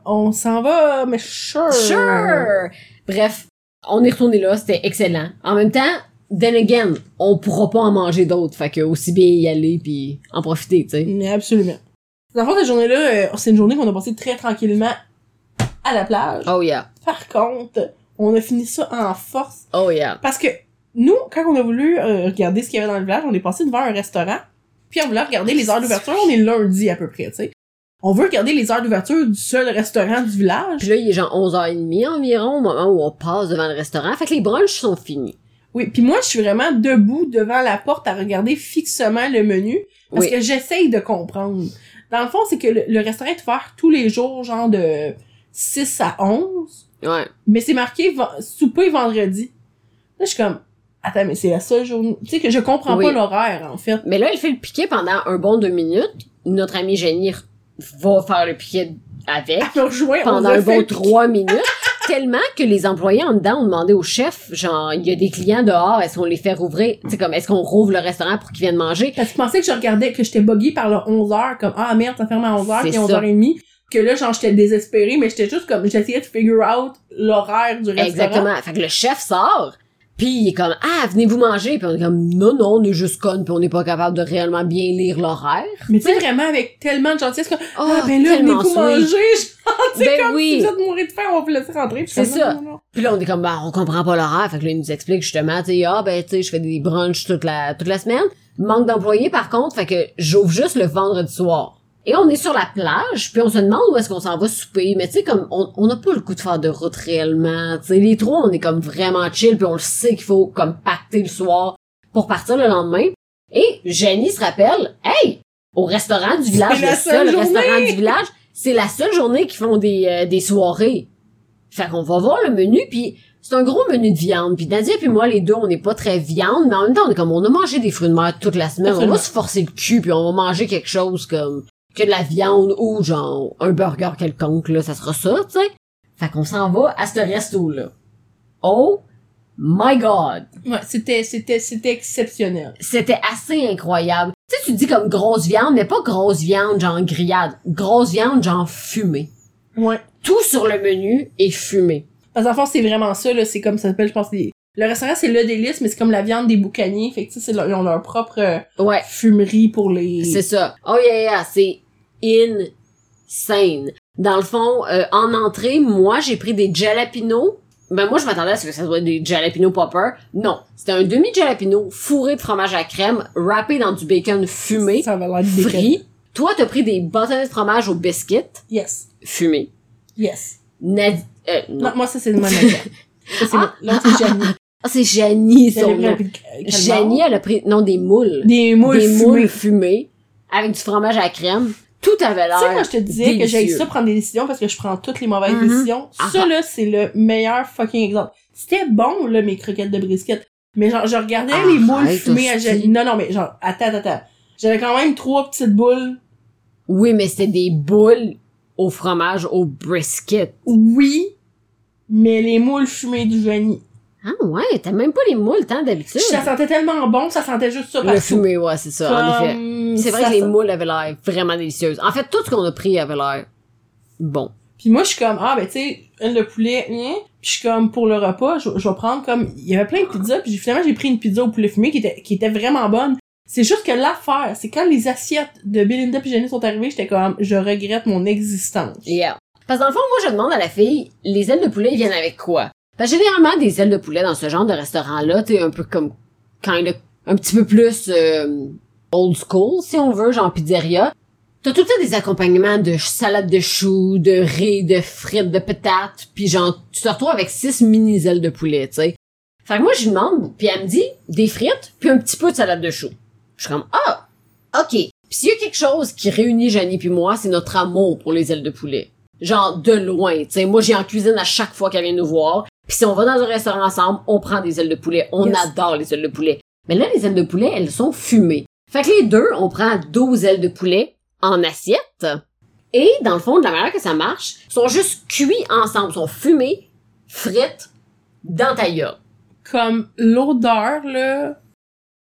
B: on s'en va, mais sure.
A: sure. Bref, on est retourné là, c'était excellent. En même temps, then again, on pourra pas en manger d'autres, fait que aussi bien y aller puis en profiter, tu sais.
B: Mais absolument. Dans le fond, cette journée-là, euh, c'est une journée qu'on a passée très tranquillement à la plage.
A: Oh yeah,
B: Par contre, on a fini ça en force.
A: oh yeah.
B: Parce que nous, quand on a voulu euh, regarder ce qu'il y avait dans le village, on est passé devant un restaurant. Puis on voulait regarder les heures d'ouverture. On est lundi à peu près, tu sais. On veut regarder les heures d'ouverture du seul restaurant du village.
A: Puis là, il est genre 11h30 environ au moment où on passe devant le restaurant. Fait que les brunchs sont finis.
B: Oui, puis moi, je suis vraiment debout devant la porte à regarder fixement le menu parce
A: Oui.
B: que j'essaye de comprendre. Dans le fond, c'est que le, le restaurant est ouvert tous les jours, genre de 6 à 11,
A: Ouais.
B: mais c'est marqué souper vendredi. Là, je suis comme, attends, mais c'est la seule journée... Tu sais que je comprends
A: Oui.
B: pas l'horaire, en fait.
A: Mais là, il fait le piquet pendant un bon deux minutes. Notre ami Jenny va faire le piquet avec
B: on
A: pendant un bon trois minutes. Tellement que les employés en dedans ont demandé au chef, genre, il y a des clients dehors, est-ce qu'on les fait rouvrir? Sais, comme, est-ce qu'on rouvre le restaurant pour qu'ils viennent manger?
B: Parce qu'ils pensaient que je regardais, que j'étais buggée par le 11h, comme, ah merde, ça ferme à 11h,
A: C'est
B: puis
A: ça.
B: 11h30. Que là, genre, j'étais désespérée, mais j'étais juste comme, j'essayais de figure out l'horaire du restaurant.
A: Exactement. Fait que le chef sort, puis il est comme ah venez-vous manger, puis on est comme non non on est juste conne, puis on n'est pas capable de réellement bien lire l'horaire.
B: Mais tu sais, vraiment avec tellement de gentillesse, comme,
A: Oh,
B: ah ben là, venez-vous
A: sweet.
B: manger, genre,
A: Ben
B: comme
A: oui.
B: si vous êtes mourir de faim, on va vous laisser rentrer.
A: C'est ça. Puis là on est comme bah on comprend pas l'horaire, fait que là il nous explique justement tu sais ah ben tu sais je fais des brunchs toute la toute la semaine. Manque d'employés, par contre, fait que j'ouvre juste le vendredi soir. Et on est sur la plage, puis on se demande où est-ce qu'on s'en va souper. Mais tu sais, comme, on on n'a pas le coup de faire de route réellement. Tu sais, les trois, on est comme vraiment chill, puis on le sait qu'il faut comme pacter le soir pour partir le lendemain. Et Jenny se rappelle, hey, au restaurant du village,
B: la
A: le seul
B: journée!
A: restaurant du village, c'est la seule journée qu'ils font des, euh, des soirées. Fait qu'on va voir le menu, puis c'est un gros menu de viande. Puis Nadia puis moi, les deux, on n'est pas très viande, mais en même temps, on est comme, on a mangé des fruits de mer toute la semaine.
B: Absolument.
A: On va se forcer le cul, puis on va manger quelque chose comme que de la viande ou genre un burger quelconque, là, ça sera ça, tu sais. Fait qu'on s'en va à ce resto-là. Oh my god!
B: Ouais, c'était, c'était, c'était exceptionnel.
A: C'était assez incroyable. Tu sais, tu dis comme grosse viande, mais pas grosse viande genre grillade. Grosse viande genre fumée.
B: Ouais.
A: Tout sur le menu est fumé.
B: Parce qu'en fond, c'est vraiment ça, là. C'est comme ça s'appelle, je pense, des... Le restaurant, c'est le délice, mais c'est comme la viande des boucaniers. Fait que, tu sais, ils ont leur propre euh,
A: Ouais,
B: fumerie pour les...
A: c'est ça. Oh yeah, yeah, c'est insane. Dans le fond, euh, en entrée, moi, j'ai pris des jalapenos. Ben moi, je m'attendais à ce que ça soit des jalapeno popper. Non, c'était un demi jalapeno fourré de fromage à crème, râpé dans du bacon fumé,
B: Ça décoller.
A: frit. Toi, t'as pris des bâtonnets de fromage au biscuit,
B: Yes.
A: fumé.
B: Yes.
A: Nad... euh, non.
B: Non, moi, ça, c'est de mon. Ça, c'est
A: Ah.
B: L'autre, Janie.
A: Ah, c'est Janie, son nom. Janie, elle a pris, non, des moules.
B: Des moules
A: des
B: fumées.
A: moules fumées avec du fromage à la crème. Tout avait
B: Tu sais,
A: l'air
B: quand je te disais que j'ai ça prendre des décisions parce que je prends toutes les mauvaises
A: Mhm.
B: décisions,
A: Ah.
B: ça, là, c'est le meilleur fucking exemple. C'était bon, là, mes croquettes de brisket. Mais genre, je regardais les
A: Arrête,
B: moules fumées à. Janie. Non, non, mais genre, attends, attends, attends. J'avais quand même trois petites boules.
A: Oui, mais c'était des boules au fromage au brisket.
B: Oui, mais les moules fumées du Janie.
A: Ah ouais, t'as même pas les moules tant d'habitude.
B: Ça sentait tellement bon, ça sentait juste ça
A: Le fumé, ouais, c'est ça, en effet. C'est vrai
B: ça
A: que les
B: sent-
A: moules avaient l'air vraiment délicieuses. En fait, tout ce qu'on a pris avait l'air bon.
B: Puis moi, je suis comme, ah, ben, tu sais, de poulet, hein. Puis je suis comme, pour le repas, je, je vais prendre comme, il y avait plein de pizzas, puis finalement, j'ai pris une pizza au poulet fumé qui était, qui était vraiment bonne. C'est juste que l'affaire, c'est quand les assiettes de Belinda puis Jenny sont arrivées, j'étais comme, je regrette mon existence.
A: Yeah. Parce que dans le fond, moi, je demande à la fille, les ailes de poulet, ils viennent avec quoi? Parce que généralement, des ailes de poulet dans ce genre de restaurant-là, t'es un peu comme, kind of, un petit peu plus, euh, old school, si on veut, genre pizzeria. T'as tout temps des accompagnements de salade de choux, de riz, de frites, de patates, puis genre, tu te retrouves avec six mini ailes de poulet, tu sais. Fait que moi, je lui demande, puis elle me dit, des frites, puis un petit peu de salade de choux. Je suis comme, ah, ok. Puis s'il y a quelque chose qui réunit Janie puis moi, c'est notre amour pour les ailes de poulet. Genre, de loin, tu sais. Moi, j'ai en cuisine à chaque fois qu'elle vient nous voir. Puis si on va dans un restaurant ensemble, on prend des ailes de poulet. On
B: Yes.
A: adore les ailes de poulet. Mais là, les ailes de poulet, elles sont fumées. Fait que les deux, on prend 12 ailes de poulet en assiette. Et, dans le fond, de la manière que ça marche, sont juste cuits ensemble. Ils sont fumés, frites, dans ta gueule.
B: Comme l'odeur, là,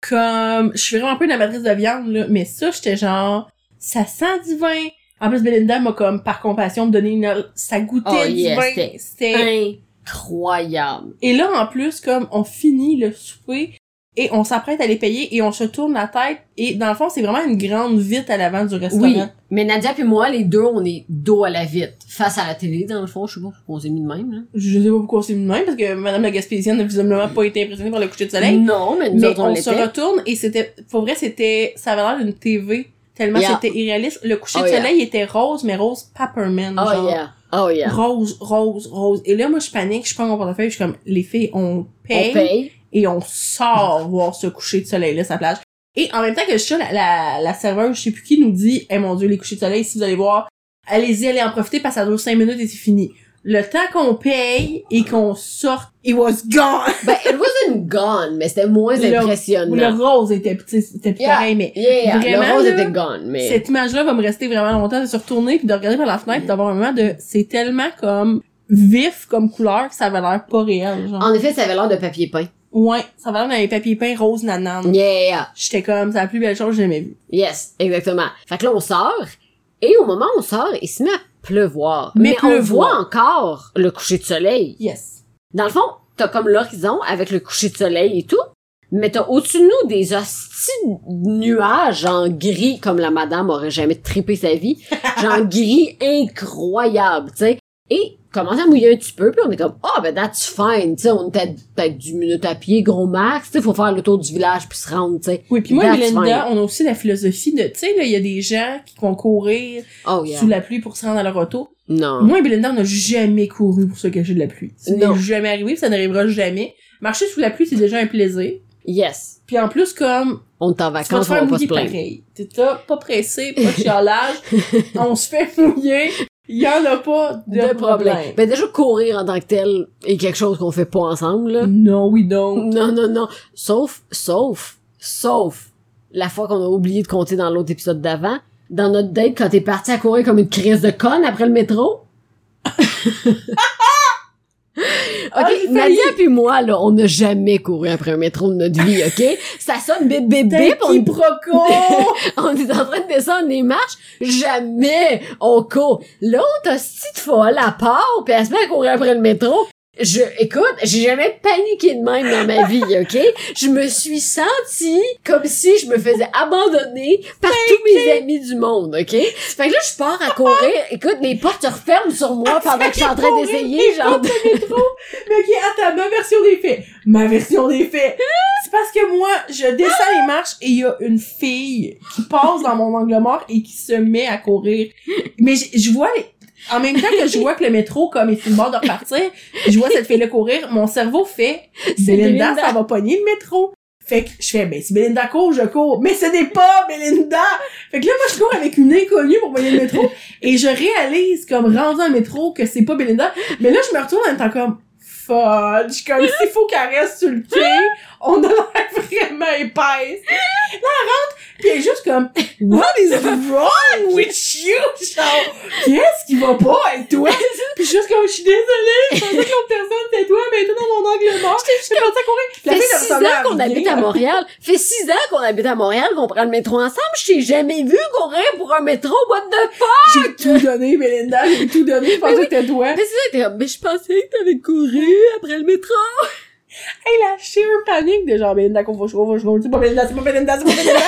B: comme, je suis vraiment un peu une amatrice de viande, là, mais ça, j'étais genre, ça sent du vin. En plus, Belinda m'a comme, par compassion, me donné une, ça goûtait
A: Oh,
B: du
A: yes,
B: vin.
A: c'était
B: C'était
A: Incroyable.
B: Et là, en plus, comme on finit le souper et on s'apprête à les payer et on se tourne la tête et dans le fond, c'est vraiment une grande vitre à l'avant du restaurant.
A: Oui, mais Nadia puis moi, les deux, on est dos à la vitre, face à la télé, dans le fond. Je sais pas pourquoi on s'est mis de même, là.
B: Je sais pas pourquoi c'est de même parce que Madame la Gaspésienne n'a visiblement pas été impressionnée par le coucher de soleil.
A: Non, mais nous
B: mais
A: autres, on,
B: on, se retourne et c'était, pour vrai, c'était, ça avait l'air d'une TV tellement
A: Yeah.
B: c'était irréaliste. Le coucher
A: Oh,
B: de
A: yeah.
B: soleil était rose, mais rose peppermint.
A: Oh
B: genre.
A: yeah. Oh yeah.
B: Rose, rose, rose. Et là, moi, je panique, je prends mon portefeuille, je suis comme, les filles, on paye.
A: On paye.
B: et on sort voir ce coucher de soleil là sa plage. Et en même temps que je suis là, la, la, la serveuse, je sais plus qui, nous dit, eh mon dieu, les couchers de soleil, si vous allez voir, allez-y, allez en profiter parce que ça dure cinq minutes et c'est fini. Le temps qu'on paye et qu'on sorte, it was gone!
A: Ben, it wasn't gone, mais c'était moins
B: Le-
A: impressionnant.
B: Le rose était petit, c'était
A: Yeah.
B: pareil, mais
A: Yeah, yeah,
B: Vraiment,
A: le rose
B: là,
A: était gone, mais...
B: cette image-là va me rester vraiment longtemps de se retourner puis de regarder par la fenêtre, d'avoir un moment de, c'est tellement comme vif comme couleur que ça avait l'air pas réel, genre.
A: En effet, ça avait l'air de papier peint.
B: Ouais, ça avait l'air d'un papier peint rose nanane.
A: Yeah.
B: J'étais comme, c'est la plus belle chose que j'ai jamais vue.
A: Yes, exactement. Fait que là, on sort, et au moment où on sort, il se met à pleuvoir.
B: Mais
A: Mais, on
B: pleuvoir.
A: voit encore le coucher de soleil.
B: Yes.
A: Dans le fond, t'as comme l'horizon avec le coucher de soleil et tout, mais t'as au-dessus de nous des hosties nuages en gris, comme la madame aurait jamais trippé sa vie, genre gris incroyable, tu sais. Et commencé à mouiller un petit peu, puis on est comme, ah, ben that's fine, tu sais, on était peut-être 10 minutes à pied, gros max, tu sais, faut faire le tour du village puis se rendre, tu sais.
B: Oui, puis moi, Belinda, on a aussi la philosophie de, tu sais, là, il y a des gens qui vont courir
A: Oh, yeah.
B: sous la pluie pour se rendre à leur auto.
A: Non.
B: Moi et Belinda, on n'a jamais couru pour se cacher de la pluie. Ça n'est jamais arrivé, ça n'arrivera jamais. Marcher sous la pluie, c'est déjà un plaisir.
A: Yes.
B: Puis en plus, comme,
A: On est en
B: tu vas te
A: vacances, on va pas se
B: mouiller
A: plaindre.
B: T'es pas pressé, pas de chialage. on se fait mouiller. Il y en a pas de,
A: De problème.
B: problème.
A: Ben déjà, courir en tant que tel est quelque chose qu'on fait pas ensemble, là.
B: Non, oui, donc.
A: Non, non, non. Sauf, sauf, sauf la fois qu'on a oublié de compter dans l'autre épisode d'avant, dans notre date quand t'es parti à courir comme une crise de conne après le métro. Ok,
B: failli.
A: Nadia puis moi, là, on n'a jamais couru après un métro de notre vie, ok? Ça sonne bip bip bip, on, on est en train de descendre les marches, jamais on court. L'autre hostie de folle à part, pis elle se met à courir après le métro. Je, écoute, j'ai jamais paniqué de même dans ma vie, ok? Je me suis sentie comme si je me faisais abandonner par tous mes amis du monde, ok? Fait que là, je pars à courir. Écoute, les portes se referment sur moi pendant que je suis en train d'essayer, genre de...
B: Mais ok, attends, ma version des faits. Ma version des faits. C'est parce que moi, je descends les marches et il y a une fille qui passe dans mon angle mort et qui se met à courir. Mais je, je vois, en même temps que je vois que le métro, comme, est bord de repartir, je vois cette fille-là courir, mon cerveau fait,
A: C'est
B: Belinda, ça va pogner le métro. Fait que je fais, ben, si Belinda court, je cours. Mais ce n'est pas Belinda! Fait que là, moi, je cours avec une inconnue pour pogner le métro. et je réalise, comme, rendu dans le métro, que c'est pas Belinda. Mais là, je me retourne en étant comme, fudge, comme s'il faut qu'elle reste sur le quai, on a l'air vraiment épaisse. Là, elle rentre, pis elle est juste comme, what is wrong with you? Genre, qu'est-ce qui va pas avec toi? Pis je suis juste comme, je suis désolée, je pensais que l'autre personne c'était toi, mais toi dans mon angle mort. J'étais partie à courir. La
A: fait
B: elle
A: six ans qu'on habite à Montréal. Fait six ans qu'on habite à Montréal, qu'on prend le métro ensemble. Je t'ai jamais vu courir pour un métro. What the fuck?
B: J'ai tout donné, Belinda, j'ai tout donné, je pensais que c'était toi.
A: Mais c'est ça, mais je pensais que t'avais couru après le métro.
B: Hey, la sheer panique de genre, Belinda, qu'on je cours, faut que je cours. C'est pas Belinda, c'est pas Belinda, c'est pas Belinda.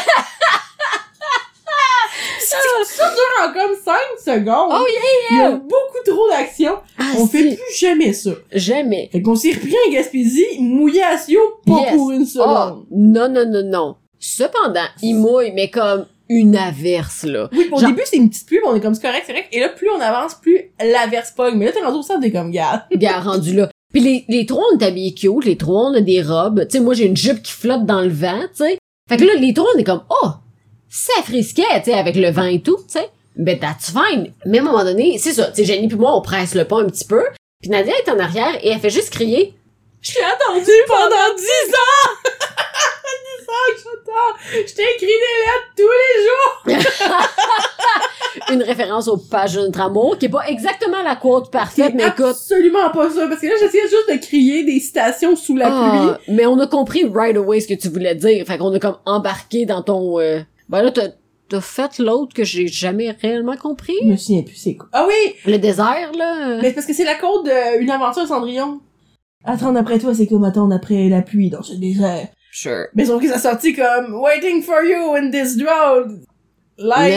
B: ça, ça dure en comme 5 secondes.
A: Oh
B: Il y a beaucoup trop d'action.
A: Ah,
B: On fait plus jamais ça.
A: Jamais.
B: Fait qu'on s'est repris en Gaspésie, mouillé à Sio, pas
A: Yes.
B: pour une
A: Oh,
B: seconde.
A: non, non, non, non. Cependant, il mouille, mais comme une averse, là.
B: Oui, au
A: Genre-
B: début, c'est une petite pluie, on est comme, c'est correct, c'est correct. Et là, plus on avance, plus l'averse pogne. Mais là, t'es rendu au centre, t'es comme, gars.
A: Gars, rendu là. Puis les, les trois, on est habillés cute. Les trois, on a des robes. Tu sais, moi, j'ai une jupe qui flotte dans le vent, tu sais. Fait que là, les trois, on est comme, oh, ça frisquait, tu sais, avec le vent et tout, tu sais. Ben, that's fine. Mais à un moment donné, c'est ça. Tu Jenny puis moi, on presse le pas un petit peu. Puis Nadia est en arrière et elle fait juste crier.
B: Je t'ai attendu pendant 10 ans! 10 ans que! Je t'ai écrit des lettres tous les jours!
A: Une référence au page de notre amour, qui est pas exactement la quote parfaite, mais écoute.
B: absolument pas ça, parce que là, j'essayais juste de crier des citations sous la
A: Ah, mais on a compris right away ce que tu voulais dire. Fait qu'on a comme embarqué dans ton... euh, Ben là, t'as, t'as fait l'autre que j'ai jamais réellement compris?
B: pluie. Je me souviens plus c'est quoi. Ah oui!
A: Le désert, là?
B: Mais c'est parce que c'est la côte de Une aventure Cendrillon. Attendre après toi, c'est comme attendre après la pluie dans ce désert?
A: Sure.
B: Mais sauf que ça sortit comme Waiting for you in this drought. Like.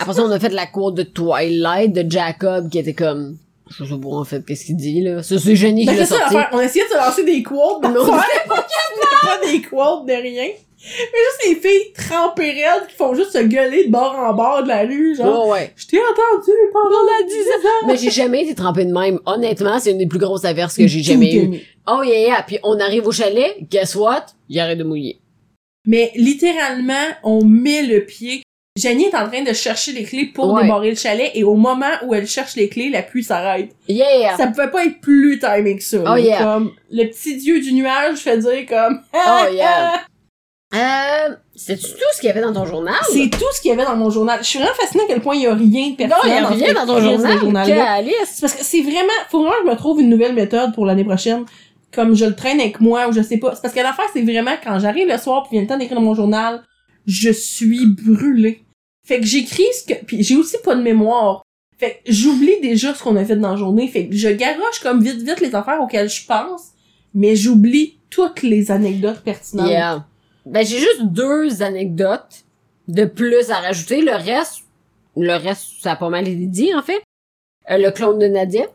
A: Après ça, on a fait la quote de Twilight de Jacob qui était comme... Je sais pas en fait qu'est-ce qu'il dit, là. Ça, c'est génie qui
B: Ben,
A: l'a
B: ça
A: sorti.
B: On essayait de se lancer des quotes
A: Mais on
B: d'affaires. pas des quotes de rien. Mais juste les filles trempées raides qui font juste se gueuler de bord en bord de la rue, genre.
A: Ouais, ouais.
B: Je t'ai entendu pendant la 10 ans.
A: Mais j'ai jamais été trempée de même. Honnêtement, c'est une des plus grosses averses que j'ai jamais eues. Oh yeah, yeah. Puis on arrive au chalet, guess what? Il arrête de mouiller.
B: Mais littéralement, on met le pied. Jenny est en train de chercher les clés pour
A: Ouais.
B: débarrer le chalet et au moment où elle cherche les clés, la pluie s'arrête.
A: Yeah!
B: Ça pouvait pas être plus timé que ça.
A: Oh, yeah.
B: Comme le petit dieu du nuage fait dire comme
A: Oh, yeah. Euh, c'est-tu tout ce qu'il y avait dans ton journal?
B: C'est tout ce qu'il y avait dans mon journal. Je suis vraiment fascinée à quel point il y a rien de
A: Non,
B: pertinent
A: il y a rien dans ton journal.
B: C'est parce que c'est vraiment, faut vraiment que je me trouve une nouvelle méthode pour l'année prochaine. Comme je le traîne avec moi ou je sais pas. C'est parce que l'affaire, c'est vraiment quand j'arrive le soir puis vient le temps d'écrire dans mon journal, je suis brûlée. Fait que j'écris ce que, puis j'ai aussi pas de mémoire. Fait que j'oublie déjà ce qu'on a fait dans la journée. Fait que je garoche comme vite vite les affaires auxquelles je pense, mais j'oublie toutes les anecdotes pertinentes.
A: Yeah. Ben, j'ai juste deux anecdotes de plus à rajouter. Le reste, le reste, ça a pas mal été dit, en fait. Euh, le clone de Nadia.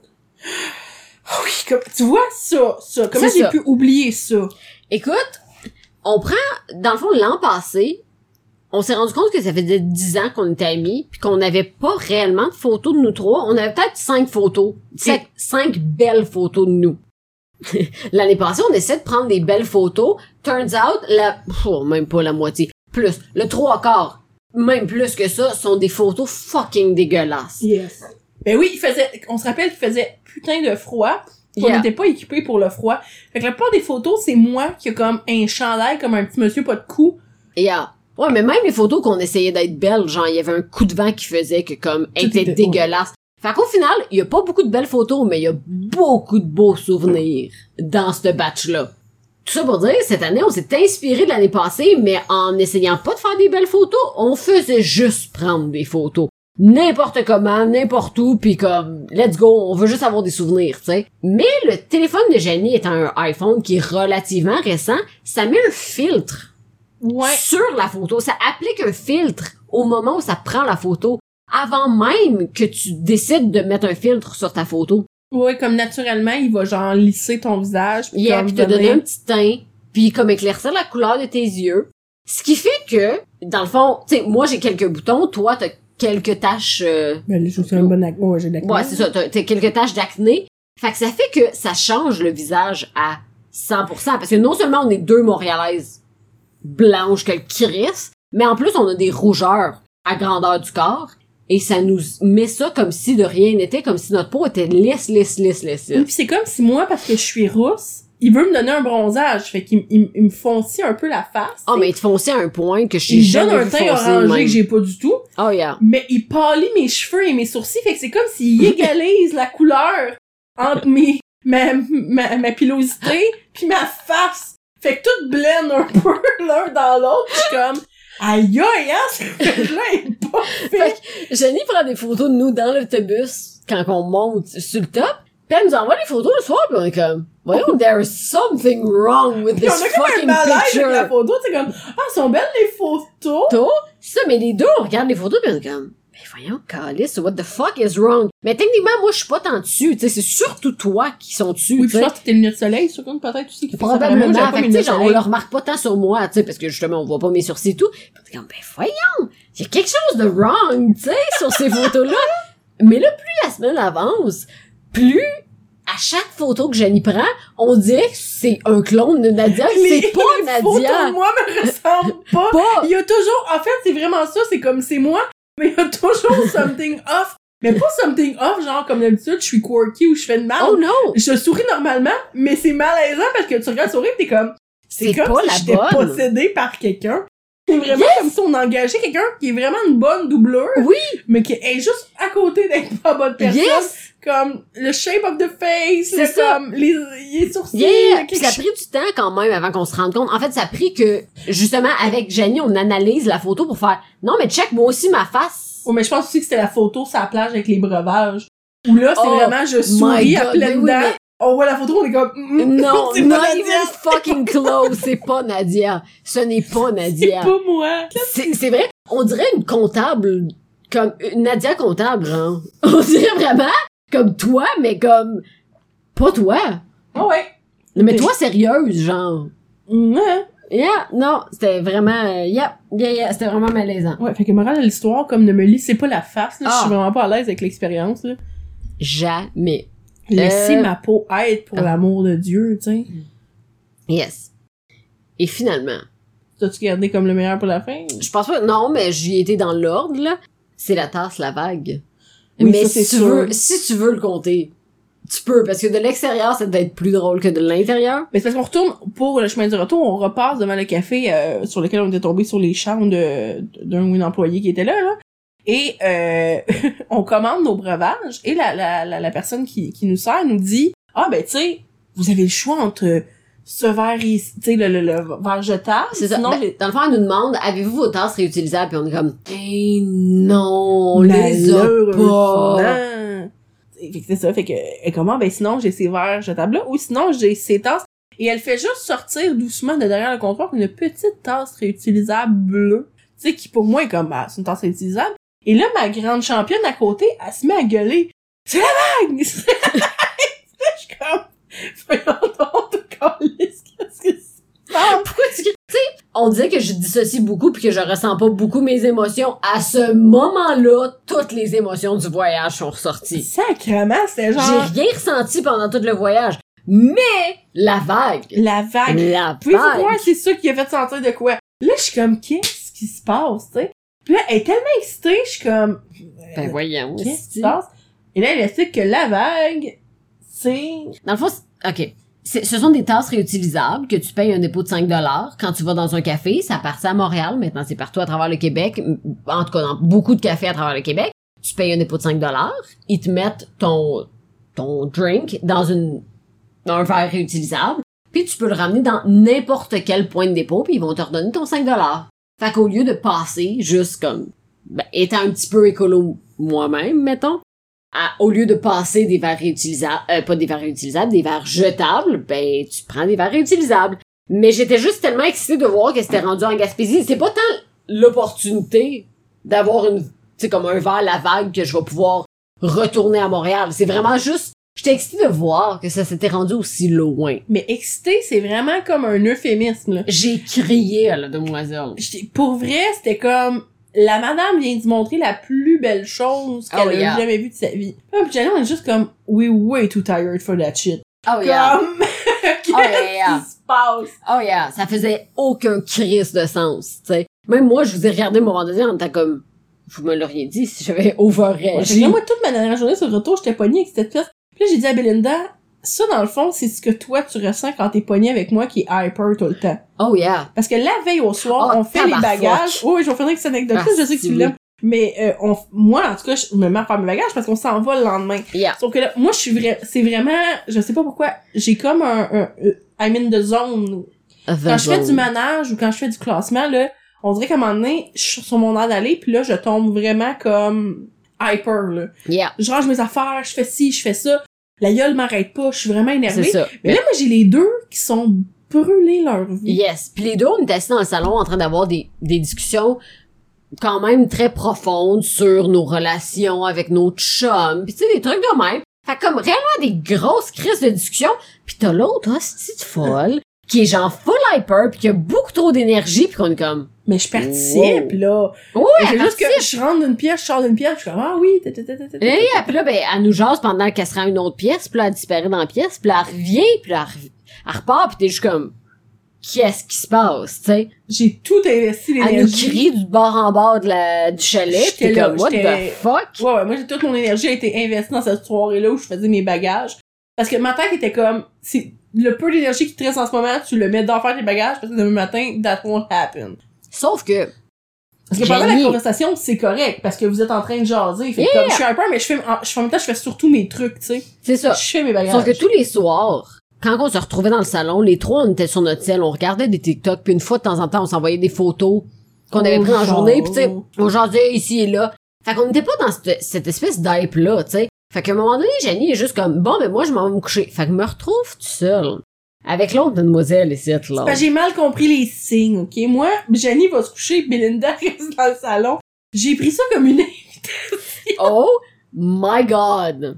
B: Ah oui, comme, tu vois ça, ça. Comment j'ai pu oublier ça?
A: Écoute, on prend, dans le fond, l'an passé, on s'est rendu compte que ça faisait 10 ans qu'on était amis, puis qu'on n'avait pas réellement de photos de nous trois. On avait peut-être cinq photos. Cinq, cinq belles photos de nous. L'année passée, on essaie de prendre des belles photos. Turns out, la, oh, même pas la moitié. Plus. Le trois quarts. Même plus que ça, sont des photos fucking dégueulasses.
B: Yes. Ben oui, il faisait, on se rappelle qu'il faisait putain de froid. puis On
A: Yeah.
B: n'était pas équipés pour le froid. Fait que la plupart des photos, c'est moi qui a comme un chandail, comme un petit monsieur pas de cou.
A: Yeah. Ouais, mais même les photos qu'on essayait d'être belles, genre, il y avait un coup de vent qui faisait que, comme, était
B: était-
A: dégueulasse. Fait qu'au final, il y a pas beaucoup de belles photos, mais il y a beaucoup de beaux souvenirs dans ce batch-là. Tout ça pour dire, cette année, on s'est inspiré de l'année passée, mais en essayant pas de faire des belles photos, on faisait juste prendre des photos. N'importe comment, n'importe où, puis comme, let's go, on veut juste avoir des souvenirs, tu sais. Mais le téléphone de Jenny étant un iPhone qui est relativement récent, ça met un filtre
B: Ouais.
A: sur la photo. Ça applique un filtre au moment où ça prend la photo, avant même que tu décides de mettre un filtre sur ta photo.
B: Ouais, comme naturellement, il va genre lisser ton visage. Puis
A: Yeah, puis te
B: donner-
A: un petit teint, puis comme éclaircir la couleur de tes yeux. Ce qui fait que, dans le fond, tu sais, moi j'ai quelques boutons, toi t'as quelques taches... euh,
B: Ben, là, je suis un bon acne. Ouais, j'ai de l'acné.
A: Ouais, c'est ça, t'as t'as quelques taches d'acné. Fait que ça fait que ça change le visage à 100%. Parce que non seulement on est deux Montréalaises blanches que le Chris, mais en plus on a des rougeurs à grandeur du corps. Et ça nous met ça comme si de rien n'était, comme si notre peau était lisse, lisse, lisse, lisse.
B: Oui, puis c'est comme si moi, parce que je suis rousse, il veut me donner un bronzage. Fait qu'il il, il me foncit un peu la face.
A: Oh,
B: t'sais.
A: mais il te à un point que je sais
B: il donne un teint orangé que j'ai pas du tout.
A: Oh, yeah.
B: Mais il pâlit mes cheveux et mes sourcils. Fait que c'est comme s'il égalise la couleur entre mes, ma, ma, ma pilosité puis ma face. Fait que tout blende un peu l'un dans l'autre. Je suis comme, aïe aïe, hein, ce là est pas fait.
A: Jenny prend des photos de nous dans l'autobus quand on monte sur le top. Puis elle nous envoie les photos le soir, puis on est comme, voyons, there is something wrong with this
B: on a comme un
A: fucking picture.
B: avec la photo. C'est comme, ah, sont belles les photos.
A: C'est ça, mais les deux, on regarde les photos pis on est comme, voyons, Calice, what the fuck is wrong? Mais techniquement, moi, je suis pas tant dessus, tu sais, c'est surtout toi qui sont dessus,
B: Oui, je pense que tes lunettes de soleil, sur comme peut-être aussi. qui ça.
A: Probablement,
B: j'avais pas
A: fait genre, on le remarque pas tant sur moi, tu sais, parce que justement, on voit pas mes sourcils et tout. Puis ben voyons, il y a quelque chose de wrong, tu sais, sur ces photos-là. Mais là, plus la semaine avance, plus à chaque photo que Jenny prend, on dirait que c'est un clone de Nadia.
B: Les-
A: C'est pas
B: les photos
A: Nadia.
B: de moi me ressemblent pas.
A: Pas.
B: Il y a toujours, en fait, c'est vraiment ça, c'est comme c'est moi, mais il y a toujours something off. Mais pas something off, genre comme d'habitude, je suis quirky ou je fais de mal.
A: Oh non!
B: Je souris normalement, mais c'est malaisant parce que tu regardes sourire t'es comme, c'est comme
A: pas
B: si j'étais possédée par quelqu'un. C'est vraiment comme si on engageait quelqu'un qui est vraiment une bonne doubleur,
A: Oui!
B: mais qui est juste à côté d'être pas bonne personne.
A: Yes!
B: Comme le shape of the face,
A: C'est
B: comme les, les sourcils,
A: Yeah! Puis ça a pris du temps quand même avant qu'on se rende compte. En fait, ça a pris que, justement, avec Jenny, on analyse la photo pour faire, non, mais check moi aussi ma face.
B: Oh, mais je pense aussi que c'était la photo sur la plage avec les breuvages. Où là, c'est
A: Oh
B: vraiment, je souris à pleines
A: oui,
B: dents. On voit la photo, on est comme, mm, mm,
A: Non,
B: c'est pas
A: even
B: Nadia,
A: fucking close. C'est pas Nadia. Ce n'est pas
B: c'est
A: Nadia.
B: pas moi.
A: C'est c'est vrai. On dirait une comptable, comme une Nadia comptable, genre. On dirait vraiment comme toi, mais comme pas toi.
B: Ah ouais.
A: Mais toi sérieuse, genre.
B: Ouais.
A: Yeah, non, c'était vraiment, euh, yeah, yeah, yeah, c'était vraiment malaisant.
B: Ouais, fait que morale de l'histoire, comme ne me lissez pas la face, là, je
A: Ah.
B: suis vraiment pas à l'aise avec l'expérience, là.
A: Jamais.
B: Laissez
A: Euh,
B: ma peau être pour
A: ah.
B: l'amour de Dieu, tu sais.
A: Yes. Et finalement,
B: T'as-tu gardé comme le meilleur pour la fin?
A: je pense pas, non, mais j'y étais dans l'ordre, là. C'est la tasse, la vague.
B: Oui,
A: mais
B: ça,
A: si tu veux, si tu veux le compter, tu peux, parce que de l'extérieur, ça doit être plus drôle que de l'intérieur.
B: Mais c'est parce qu'on retourne pour le chemin du retour, on repasse devant le café euh, sur lequel on était tombé sur les chambres de d'un ou une employée qui était là, là. Et euh, on commande nos breuvages et la, la, la, la personne qui, qui nous sert nous dit Ah ben tu sais, vous avez le choix entre ce verre ici, tu sais, le, le, le verre jetable.
A: C'est ça.
B: Sinon,
A: Ben, dans le fond, elle nous demande, avez-vous vos tasses réutilisables? Puis on est comme, eh non, on les a pas.
B: Fait que c'est ça, fait que, et comment, ben sinon j'ai ces verres jetables-là, ou sinon j'ai ces tasses, et elle fait juste sortir doucement de derrière le comptoir une petite tasse réutilisable bleue, tu sais, qui pour moi est comme, bah, c'est une tasse réutilisable. Et là, ma grande championne à côté, elle se met à gueuler. c'est la vague! C'est la vague! Je suis comme, qu'est-ce que c'est?
A: Pourquoi tu tu sais, on disait que je dissocie beaucoup puis que je ressens pas beaucoup mes émotions. À ce moment-là, toutes les émotions du voyage sont ressorties.
B: Sacrement, c'était
A: J'ai
B: genre,
A: rien ressenti pendant tout le voyage. Mais, la vague.
B: la vague.
A: La
B: Puis
A: vague.
B: moi, c'est ça qui a fait sentir de quoi? Là, je suis comme, qu'est-ce qui se passe, tu sais? Puis là, elle est tellement excitée, je suis comme,
A: Ben voyons.
B: qu'est-ce qui se passe? Et là, elle explique que la vague, c'est...
A: Dans le fond, c'est- OK. Ce sont des tasses réutilisables que tu payes un dépôt de 5 quand tu vas dans un café. Ça partait à Montréal. Maintenant, c'est partout à travers le Québec. En tout cas, dans beaucoup de cafés à travers le Québec. Tu payes un dépôt de 5 Ils te mettent ton, ton drink dans une, dans un verre réutilisable. Puis tu peux le ramener dans n'importe quel point de dépôt. Puis ils vont te redonner ton 5 Fait qu'au lieu de passer juste comme, ben, étant un petit peu écolo moi-même, mettons, à- au lieu de passer des verres réutilisables, euh, pas des verres réutilisables, des verres jetables, ben tu prends des verres réutilisables. Mais j'étais juste tellement excitée de voir que c'était rendu en Gaspésie. C'est pas tant l'opportunité d'avoir une, tu sais, comme un verre la vague que je vais pouvoir retourner à Montréal. C'est vraiment juste, j'étais excitée de voir que ça s'était rendu aussi loin.
B: Mais excité, c'est vraiment comme un euphémisme.
A: J'ai crié à la demoiselle.
B: Pour vrai, c'était comme... La madame vient de montrer la plus belle chose qu'elle
A: Oh,
B: a
A: yeah.
B: jamais vue de sa vie. Puis Jenna, on est juste comme, we way too tired for that shit.
A: Oh yeah.
B: Comme, qu'est-ce
A: Oh, yeah.
B: qui se passe?
A: Oh yeah, ça faisait aucun crise de sens, tu sais. Même moi, je vous ai regardé moment donné en étant comme, vous me l'auriez dit si j'avais
B: Ouais,
A: over-réagi.
B: là, moi, toute ma dernière journée sur le retour, j'étais pognée avec cette pièce. Puis là, j'ai dit à Belinda, ça, dans le fond, c'est ce que toi, tu ressens quand t'es pognée avec moi qui est hyper tout le temps.
A: Oh yeah.
B: Parce que la veille au soir,
A: Oh,
B: on fait les bagages. Oui, je vais finir avec cette anecdote-là,
A: Ah,
B: je sais que tu l'aimes. Mais euh, on, moi, en tout cas, je me mets à faire mes bagages parce qu'on s'en va le lendemain.
A: Yeah.
B: Sauf que là, moi, je suis vrai, c'est vraiment, je sais pas pourquoi, j'ai comme un, un, un I'm in the zone. Quand je fais du manage ou quand je fais du classement, là, on dirait qu'à un moment donné, je suis sur mon air d'aller, puis là, je tombe vraiment comme hyper, là.
A: Yeah,
B: Je range mes affaires, je fais ci, je fais ça. La gueule m'arrête pas, je suis vraiment
A: c'est
B: énervée.
A: ça.
B: Mais là, moi, j'ai les deux qui sont brûlés leur vie.
A: Yes. Puis les deux, on était assis dans le salon en train d'avoir des, des discussions quand même très profondes sur nos relations avec nos chums. Puis tu sais, des trucs de même. Fait comme réellement des grosses crises de discussion. Puis t'as l'autre hostie de folle qui est genre full hyper puis qui a beaucoup trop d'énergie puis qu'on est comme
B: Mais je participe, là.
A: ouais
B: c'est juste que je rentre d'une pièce, je sors d'une pièce, je suis comme, ah oui, ta, ta, ta.
A: Et puis là, ben, elle nous jase pendant qu'elle se rend à une autre pièce, puis là, elle disparaît dans la pièce, puis là, elle revient, puis là, elle, repart, puis t'es juste comme, qu'est-ce qui se passe, tu sais?
B: J'ai tout investi
A: Elle nous
B: l'énergie.
A: crie du bord en bord de la, du chalet, t'es
B: là,
A: comme, what the fuck?
B: Ouais, ouais, moi, j'ai toute mon énergie a été investie dans cette soirée-là où je faisais mes bagages. Parce que ma tête était comme, c'est le peu d'énergie qui te reste en ce moment, tu le mets dans faire tes bagages, parce que demain matin, that won't happen.
A: Sauf que,
B: Parce que pendant la conversation, c'est correct, parce que vous êtes en train de jaser. Fait que comme, je suis un peu, mais je fais, en, je fais en même temps, je fais surtout mes trucs, tu sais.
A: c'est ça.
B: Je fais mes bagages.
A: Sauf que tous les soirs, quand on se retrouvait dans le salon, les trois, on était sur notre ciel, on regardait des TikTok, puis une fois de temps en temps, on s'envoyait des photos qu'on avait
B: Oh,
A: prises en journée, puis tu sais, on jasait ici et là. Fait qu'on n'était pas dans cette, cette espèce d'hype-là, tu sais. Fait qu'à un moment donné, Jenny est juste comme, bon, mais moi, je m'en vais me coucher. Fait que je me retrouve tout seul. Avec l'autre mademoiselle ici, là.
B: J'ai mal compris les signes, ok? Moi, Jenny va se coucher, Belinda reste dans le salon. J'ai pris ça comme une...
A: Oh my god!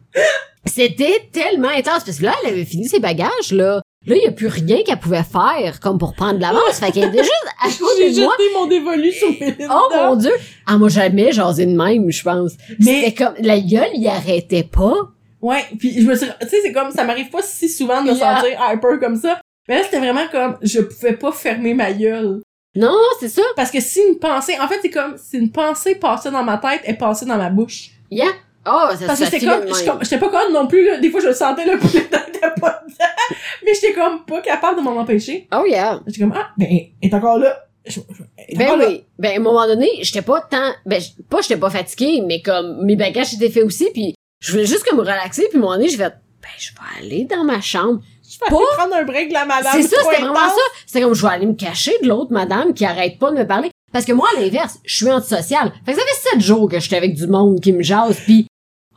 A: C'était tellement intense, parce que là, elle avait fini ses bagages, là. Là, il y a plus rien qu'elle pouvait faire, comme pour prendre de l'avance. Fait qu'elle était juste à
B: J'ai
A: côté de
B: jeté mon dévolu sur Belinda.
A: Oh mon dieu! Ah, moi, jamais jasé de même, je pense.
B: Mais-
A: C'était comme, la gueule, il arrêtait pas.
B: Ouais, puis je me suis... Tu sais, c'est comme, ça m'arrive pas si souvent de me
A: Yeah.
B: sentir hyper comme ça. Mais là, c'était vraiment comme, je pouvais pas fermer ma gueule.
A: Non, c'est ça.
B: Parce que si une pensée... En fait, c'est comme, si une pensée passait dans ma tête, elle passait dans ma bouche.
A: Yeah. Oh, ça
B: Parce que c'était comme, j'étais pas conne non plus, là. Des fois, je le sentais, le poulet était pas dedans. Mais j'étais comme pas capable de m'en empêcher.
A: Oh yeah.
B: J'étais comme, ah, ben, elle est encore là. Je- je-
A: Ben
B: là.
A: oui. Ben, à un moment donné, j'étais pas tant, ben, pas j'étais pas fatiguée, mais comme, mes bagages étaient faits aussi, puis je voulais juste comme me relaxer, puis à un moment donné, j'ai fait, ben, je vais aller dans ma chambre.
B: Je vais
A: Pas-
B: prendre un break de la madame.
A: C'est ça, c'était vraiment ça. C'était comme, je vais aller me cacher de l'autre madame qui arrête pas de me parler. Parce que moi, à l'inverse, je suis antisociale. Fait que ça fait sept jours que j'étais avec du monde qui me jase, puis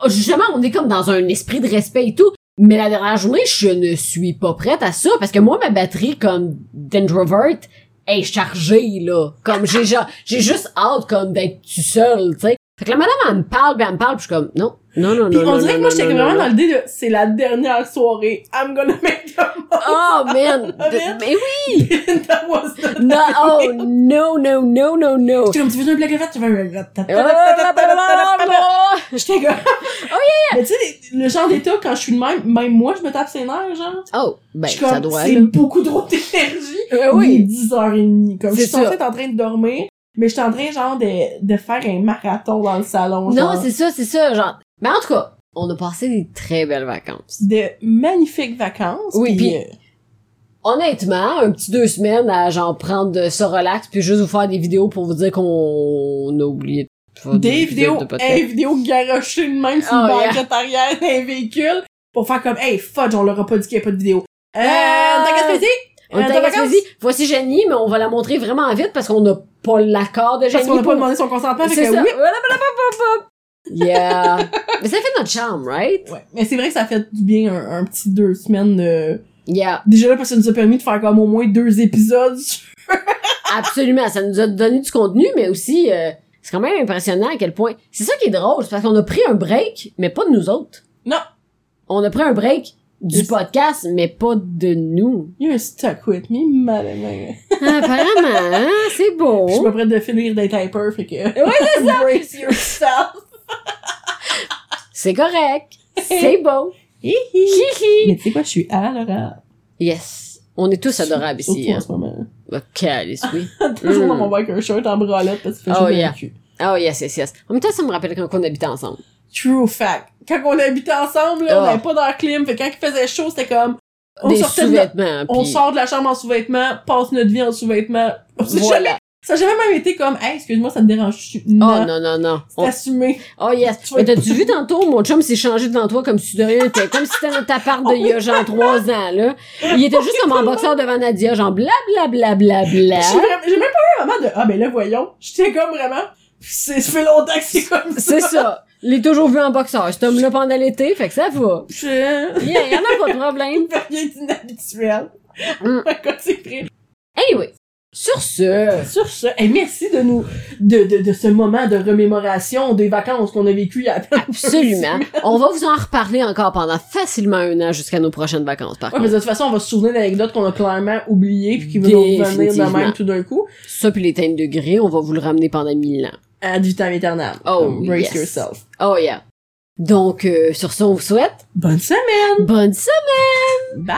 A: justement, on est comme dans un esprit de respect et tout. Mais la dernière journée, je ne suis pas prête à ça, parce que moi, ma batterie, comme d'introvert, est chargée, là. Comme j'ai j'ai juste hâte, comme, d'être tout seul, tu sais. Fait que la madame, elle me parle, ben elle me parle, puis je suis comme, non, non, non,
B: Puis
A: non,
B: on
A: non,
B: dirait
A: non,
B: que moi,
A: non,
B: j'étais
A: non,
B: vraiment
A: non.
B: dans le dé de c'est la dernière soirée. I'm gonna make the most.
A: Oh, man!
B: Ah,
A: De- mais oui!
B: That was the
A: Non, oh, no, no, no, no, no!
B: J'étais comme, tu veux un blague tu veux un
A: Oh,
B: J'étais comme...
A: Oh,
B: yeah! Mais tu sais, le genre d'état, quand je suis de même, même moi, je me tape ses nerfs, genre.
A: Oh, ben, ça doit,
B: c'est beaucoup trop d'énergie.
A: Euh,
B: Il est
A: oui.
B: 10h30. Comme, je suis
A: ça.
B: être en train de dormir, mais je suis en train, genre, de, de faire un marathon dans le salon,
A: Non,
B: genre.
A: c'est ça, c'est ça, genre. Mais en tout cas, on a passé des très belles vacances.
B: de magnifiques vacances.
A: Oui, puis-
B: euh,
A: Honnêtement, un petit deux semaines à genre prendre de ça relax puis juste vous faire des vidéos pour vous dire qu'on a oublié de faire
B: des vidéos,
A: de
B: hey, vidéos garochées de même sur
A: Oh, yeah.
B: banquette arrière d'un véhicule pour faire comme, hey, fudge, on leur a pas dit qu'il y a pas de vidéo. Euh,
A: Ah!
B: t'as qu'à se
A: On est à? Gaspésie. Voici Jenny, mais on va la montrer vraiment vite parce qu'on n'a pas l'accord de
B: Parce
A: Jenny.
B: qu'on a pas demandé son consentement,
A: C'est ça. Yeah. mais ça fait notre charme, right?
B: Ouais. Mais c'est vrai que ça fait du bien un, un petit deux semaines de...
A: Yeah.
B: Déjà là, parce que ça nous a permis de faire comme au moins deux épisodes.
A: Absolument. Ça nous a donné du contenu, mais aussi, euh, c'est quand même impressionnant à quel point. C'est ça qui est drôle, c'est parce qu'on a pris un break, mais pas de nous autres.
B: Non.
A: On a pris un break du podcast, mais pas de nous.
B: You're stuck with me, madame.
A: Apparemment, hein, c'est beau.
B: Je suis pas prête de finir d'être hyper, fait que...
A: Ouais, c'est ça.
B: Brace yourself.
A: C'est correct. C'est beau.
B: Hihi.
A: Hihi.
B: Mais tu sais quoi, je suis adorable.
A: Yes. On est tous adorables ici.
B: en
A: Hein.
B: ce moment.
A: Oh, calice, oui.
B: Toujours
A: Mm.
B: dans mon bac un shirt en bralette parce que fait
A: Oh, yeah.
B: le cul.
A: Oh, yes, yes, yes. En même temps, ça me rappelle quand on habitait ensemble.
B: True fact. Quand on habitait ensemble, là, on
A: Ah.
B: n'avait pas d'air clim, fait quand il faisait chaud, c'était comme, on
A: Des
B: sortait de la- on sort de la chambre en sous-vêtements, passe notre vie en sous-vêtements. S'est jamais-
A: Voilà.
B: Ça a jamais même été comme, hey, excuse-moi, ça te dérange
A: Oh, non, non, non.
B: C'est
A: On-
B: assumé.
A: Oh, yes.
B: Tu
A: Mais t'as-tu vu tantôt, mon chum s'est changé devant toi comme si de rien était. Comme si c'était notre appart de il y a genre trois ans, là. Il était juste comme en boxeur devant Nadia, genre bla bla bla bla bla.
B: J'ai même pas eu un moment de, ah, ben là, voyons. J'étais comme vraiment, c'est, ça fait longtemps que c'est comme ça.
A: C'est ça. L'ai toujours vu en boxeur. Cet homme-là pendant l'été, fait que ça va. Il y, en a pas de problème.
B: rien d'inhabituel.
A: Mm. Anyway. Sur ce,
B: Sur ce, hey, merci de nous, de, de, de ce moment de remémoration des vacances qu'on a vécues à
A: absolument, on va vous en reparler encore pendant facilement un an jusqu'à nos prochaines vacances, par
B: Ouais, mais de toute façon, on va se souvenir d'anecdotes qu'on a clairement oubliées puis qui vont nous revenir de même tout d'un coup.
A: Ça puis les teintes de gris, on va vous le ramener pendant mille ans.
B: Ad vitam aeternam.
A: Oh,
B: Comme, brace
A: yes.
B: yourself.
A: Oh yeah. Donc, euh, sur ce, on vous souhaite
B: Bonne semaine!
A: bonne semaine!
B: Bye!